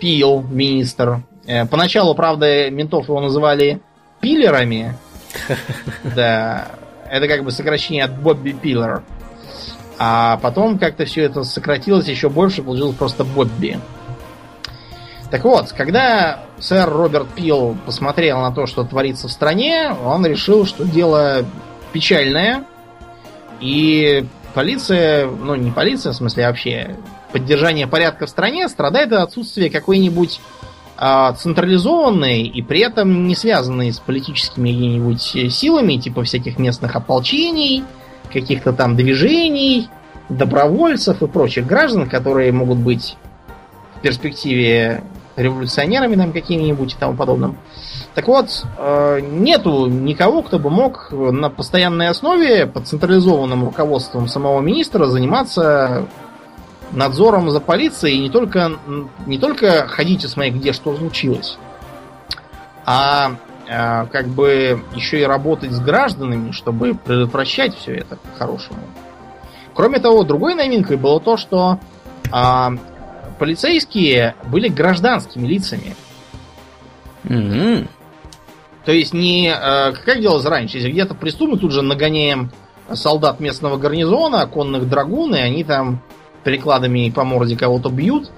Пил, министр поначалу, правда, ментов его называли пиллерами. Да. Это как бы сокращение от Бобби Пиллер. А потом как-то все это сократилось еще больше, получилось просто Бобби. Так вот, когда сэр Роберт Пил посмотрел на то, что творится в стране, он решил, что дело печальное. И полиция, ну не полиция, в смысле вообще, поддержание порядка в стране страдает от отсутствия какой-нибудь а, централизованные и при этом не связанные с политическими какими-нибудь э, силами, типа всяких местных ополчений, каких-то там движений, добровольцев и прочих граждан, которые могут быть в перспективе революционерами там какими-нибудь и тому подобным. Так вот, э, нету никого, кто бы мог на постоянной основе под централизованным руководством самого министра заниматься надзором за полицией не только, не только ходить и смотреть, где что случилось, а, а как бы еще и работать с гражданами, чтобы предотвращать все это по-хорошему. Кроме того, другой новинкой было то, что а, полицейские были гражданскими лицами. Mm-hmm. То есть не а, как делалось раньше, если где-то преступны, тут же нагоняем солдат местного гарнизона, конных драгун, и они там прикладами по морде кого-то бьют.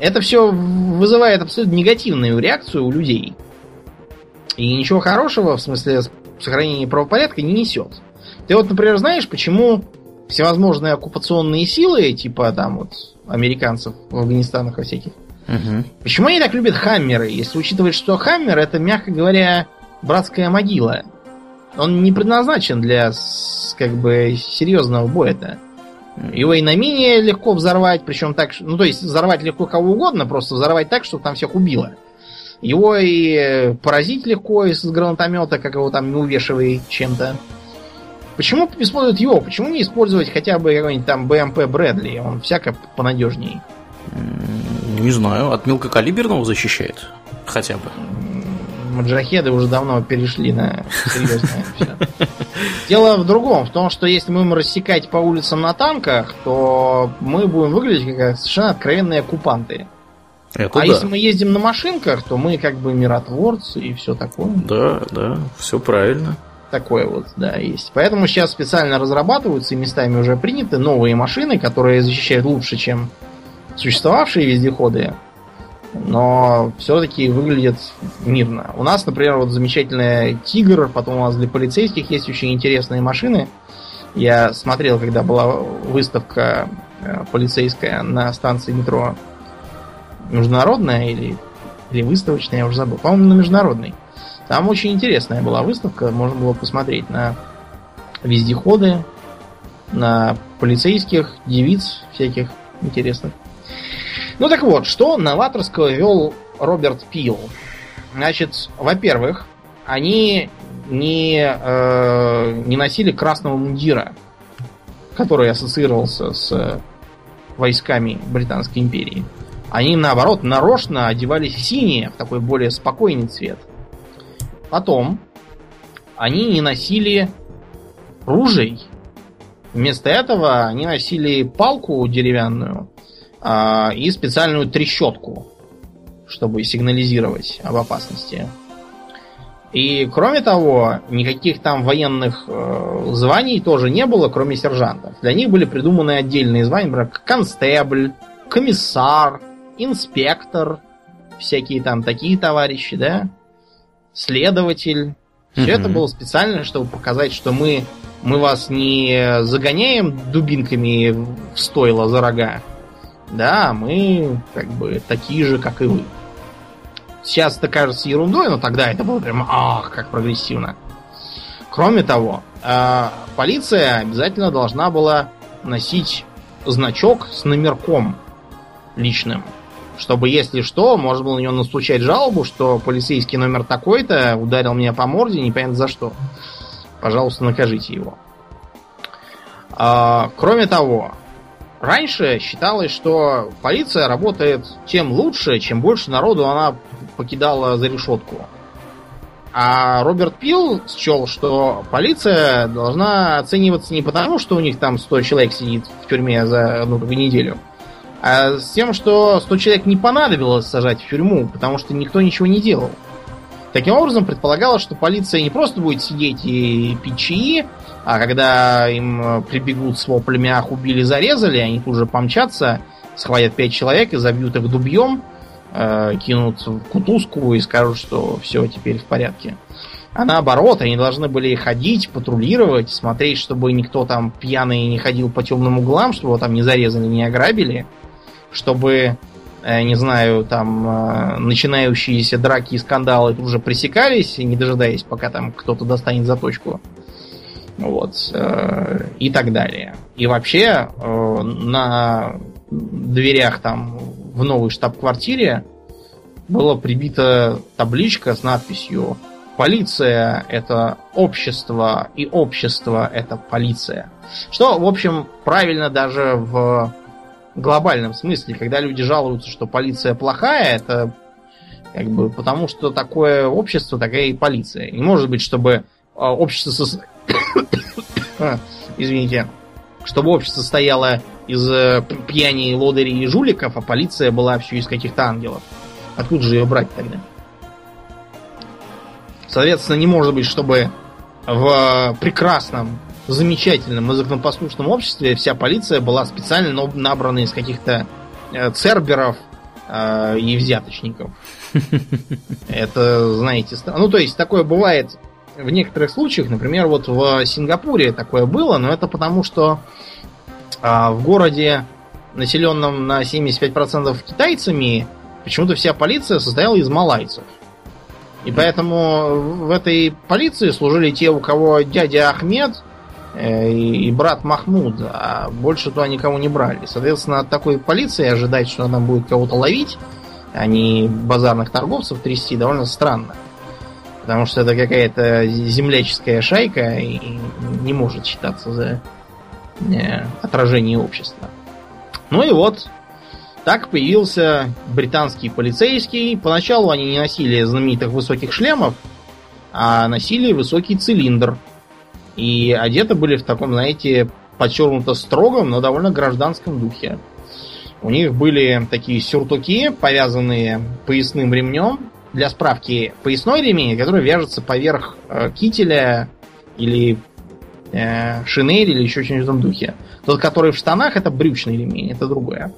это все вызывает абсолютно негативную реакцию у людей. И ничего хорошего, в смысле сохранения правопорядка, не несет. Ты вот, например, знаешь, почему всевозможные оккупационные силы, типа там вот американцев в Афганистанах во всяких, угу. почему они так любят хаммеры, если учитывать, что хаммер это, мягко говоря, братская могила. Он не предназначен для как бы серьезного боя-то. Его и на мине легко взорвать, причем так, ну то есть взорвать легко кого угодно, просто взорвать так, чтобы там всех убило. Его и поразить легко из гранатомета, как его там не увешивай чем-то. Почему используют его? Почему не использовать хотя бы какой-нибудь там БМП Брэдли? Он всяко понадежней. Не знаю, от мелкокалиберного защищает? Хотя бы. Маджахеды уже давно перешли на серьезное все. Дело в другом, в том, что если мы будем рассекать по улицам на танках, то мы будем выглядеть как совершенно откровенные оккупанты. Это а да. если мы ездим на машинках, то мы как бы миротворцы и все такое. Да, да, все правильно. Такое вот, да, есть. Поэтому сейчас специально разрабатываются и местами уже приняты новые машины, которые защищают лучше, чем существовавшие вездеходы, но все-таки выглядят мирно. У нас, например, вот замечательная Тигр, потом у нас для полицейских есть очень интересные машины. Я смотрел, когда была выставка э, полицейская на станции метро международная или, или выставочная, я уже забыл. По-моему, на международной. Там очень интересная была выставка, можно было посмотреть на вездеходы, на полицейских, девиц всяких интересных. Ну так вот, что новаторского вел Роберт Пил? Значит, во-первых, они не, э, не носили красного мундира, который ассоциировался с войсками Британской империи. Они, наоборот, нарочно одевались в синие, в такой более спокойный цвет. Потом они не носили ружей. Вместо этого они носили палку деревянную э, и специальную трещотку, чтобы сигнализировать об опасности. И кроме того, никаких там военных э, званий тоже не было, кроме сержантов. Для них были придуманы отдельные звания, например, констебль, комиссар, инспектор, всякие там такие товарищи, да? следователь. Все mm-hmm. это было специально, чтобы показать, что мы, мы вас не загоняем дубинками в стойло за рога. Да, мы как бы такие же, как и вы. Сейчас это кажется ерундой, но тогда это было прям ах, как прогрессивно. Кроме того, э, полиция обязательно должна была носить значок с номерком личным чтобы, если что, можно было на него настучать жалобу, что полицейский номер такой-то ударил меня по морде, непонятно за что. Пожалуйста, накажите его. А, кроме того, раньше считалось, что полиция работает тем лучше, чем больше народу она покидала за решетку. А Роберт Пил счел, что полиция должна оцениваться не потому, что у них там 100 человек сидит в тюрьме за одну неделю, а с тем, что 100 человек не понадобилось сажать в тюрьму, потому что никто ничего не делал. Таким образом, предполагалось, что полиция не просто будет сидеть и пить чаи, а когда им прибегут с воплями «Ах, убили, зарезали», они тут же помчатся, схватят пять человек и забьют их дубьем, э, кинут в кутузку и скажут, что все теперь в порядке. А наоборот, они должны были ходить, патрулировать, смотреть, чтобы никто там пьяный не ходил по темным углам, чтобы его там не зарезали, не ограбили чтобы, э, не знаю, там э, начинающиеся драки и скандалы уже пресекались, не дожидаясь, пока там кто-то достанет заточку. Вот. Э, и так далее. И вообще на дверях там в новой штаб-квартире была прибита табличка с надписью Полиция это общество, и общество это полиция. Что, в общем, правильно даже в глобальном смысле, когда люди жалуются, что полиция плохая, это как бы потому, что такое общество, такая и полиция. Не может быть, чтобы а, общество со... а, извините, чтобы общество состояло из э, пьяни, лодырей и жуликов, а полиция была все из каких-то ангелов. Откуда же ее брать тогда? Соответственно, не может быть, чтобы в прекрасном замечательном и законопослушном обществе вся полиция была специально набрана из каких-то э, церберов, э, и взяточников. Это, знаете, ну то есть такое бывает в некоторых случаях, например, вот в Сингапуре такое было, но это потому, что а, в городе, населенном на 75% китайцами, почему-то вся полиция состояла из малайцев. И поэтому в этой полиции служили те, у кого дядя Ахмед э, и брат Махмуд, а больше туда никого не брали. Соответственно, от такой полиции ожидать, что она будет кого-то ловить, а не базарных торговцев трясти, довольно странно. Потому что это какая-то земляческая шайка и не может считаться за э, отражение общества. Ну и вот, так появился британский полицейский. Поначалу они не носили знаменитых высоких шлемов, а носили высокий цилиндр. И одеты были в таком, знаете, подчеркнуто строгом, но довольно гражданском духе. У них были такие сюртуки, повязанные поясным ремнем. Для справки, поясной ремень, который вяжется поверх э, кителя или э, шинели или еще что-нибудь в этом духе. Тот, который в штанах, это брючный ремень, это другое.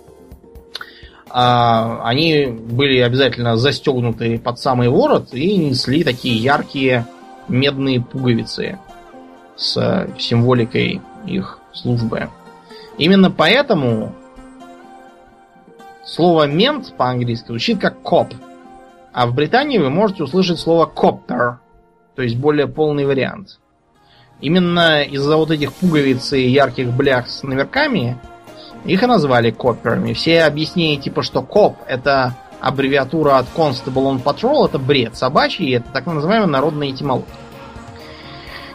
А, они были обязательно застегнуты под самый ворот и несли такие яркие медные пуговицы с символикой их службы. Именно поэтому слово мент по-английски звучит как коп. А в Британии вы можете услышать слово copper, то есть более полный вариант. Именно из-за вот этих пуговиц и ярких блях с номерками их и назвали копперами. Все объяснения типа, что коп это аббревиатура от Constable on Patrol, это бред собачий, это так называемая народная этимология.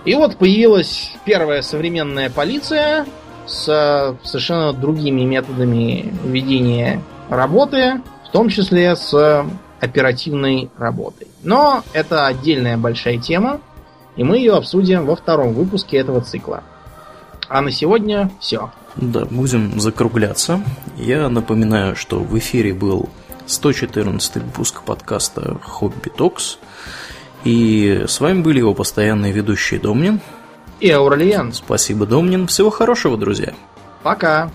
И вот появилась первая современная полиция с совершенно другими методами ведения работы, в том числе с оперативной работой. Но это отдельная большая тема, и мы ее обсудим во втором выпуске этого цикла. А на сегодня все. Да, будем закругляться. Я напоминаю, что в эфире был 114 выпуск подкаста Хобби Токс. И с вами были его постоянные ведущие Домнин и Ауралиен. Спасибо, Домнин. Всего хорошего, друзья. Пока.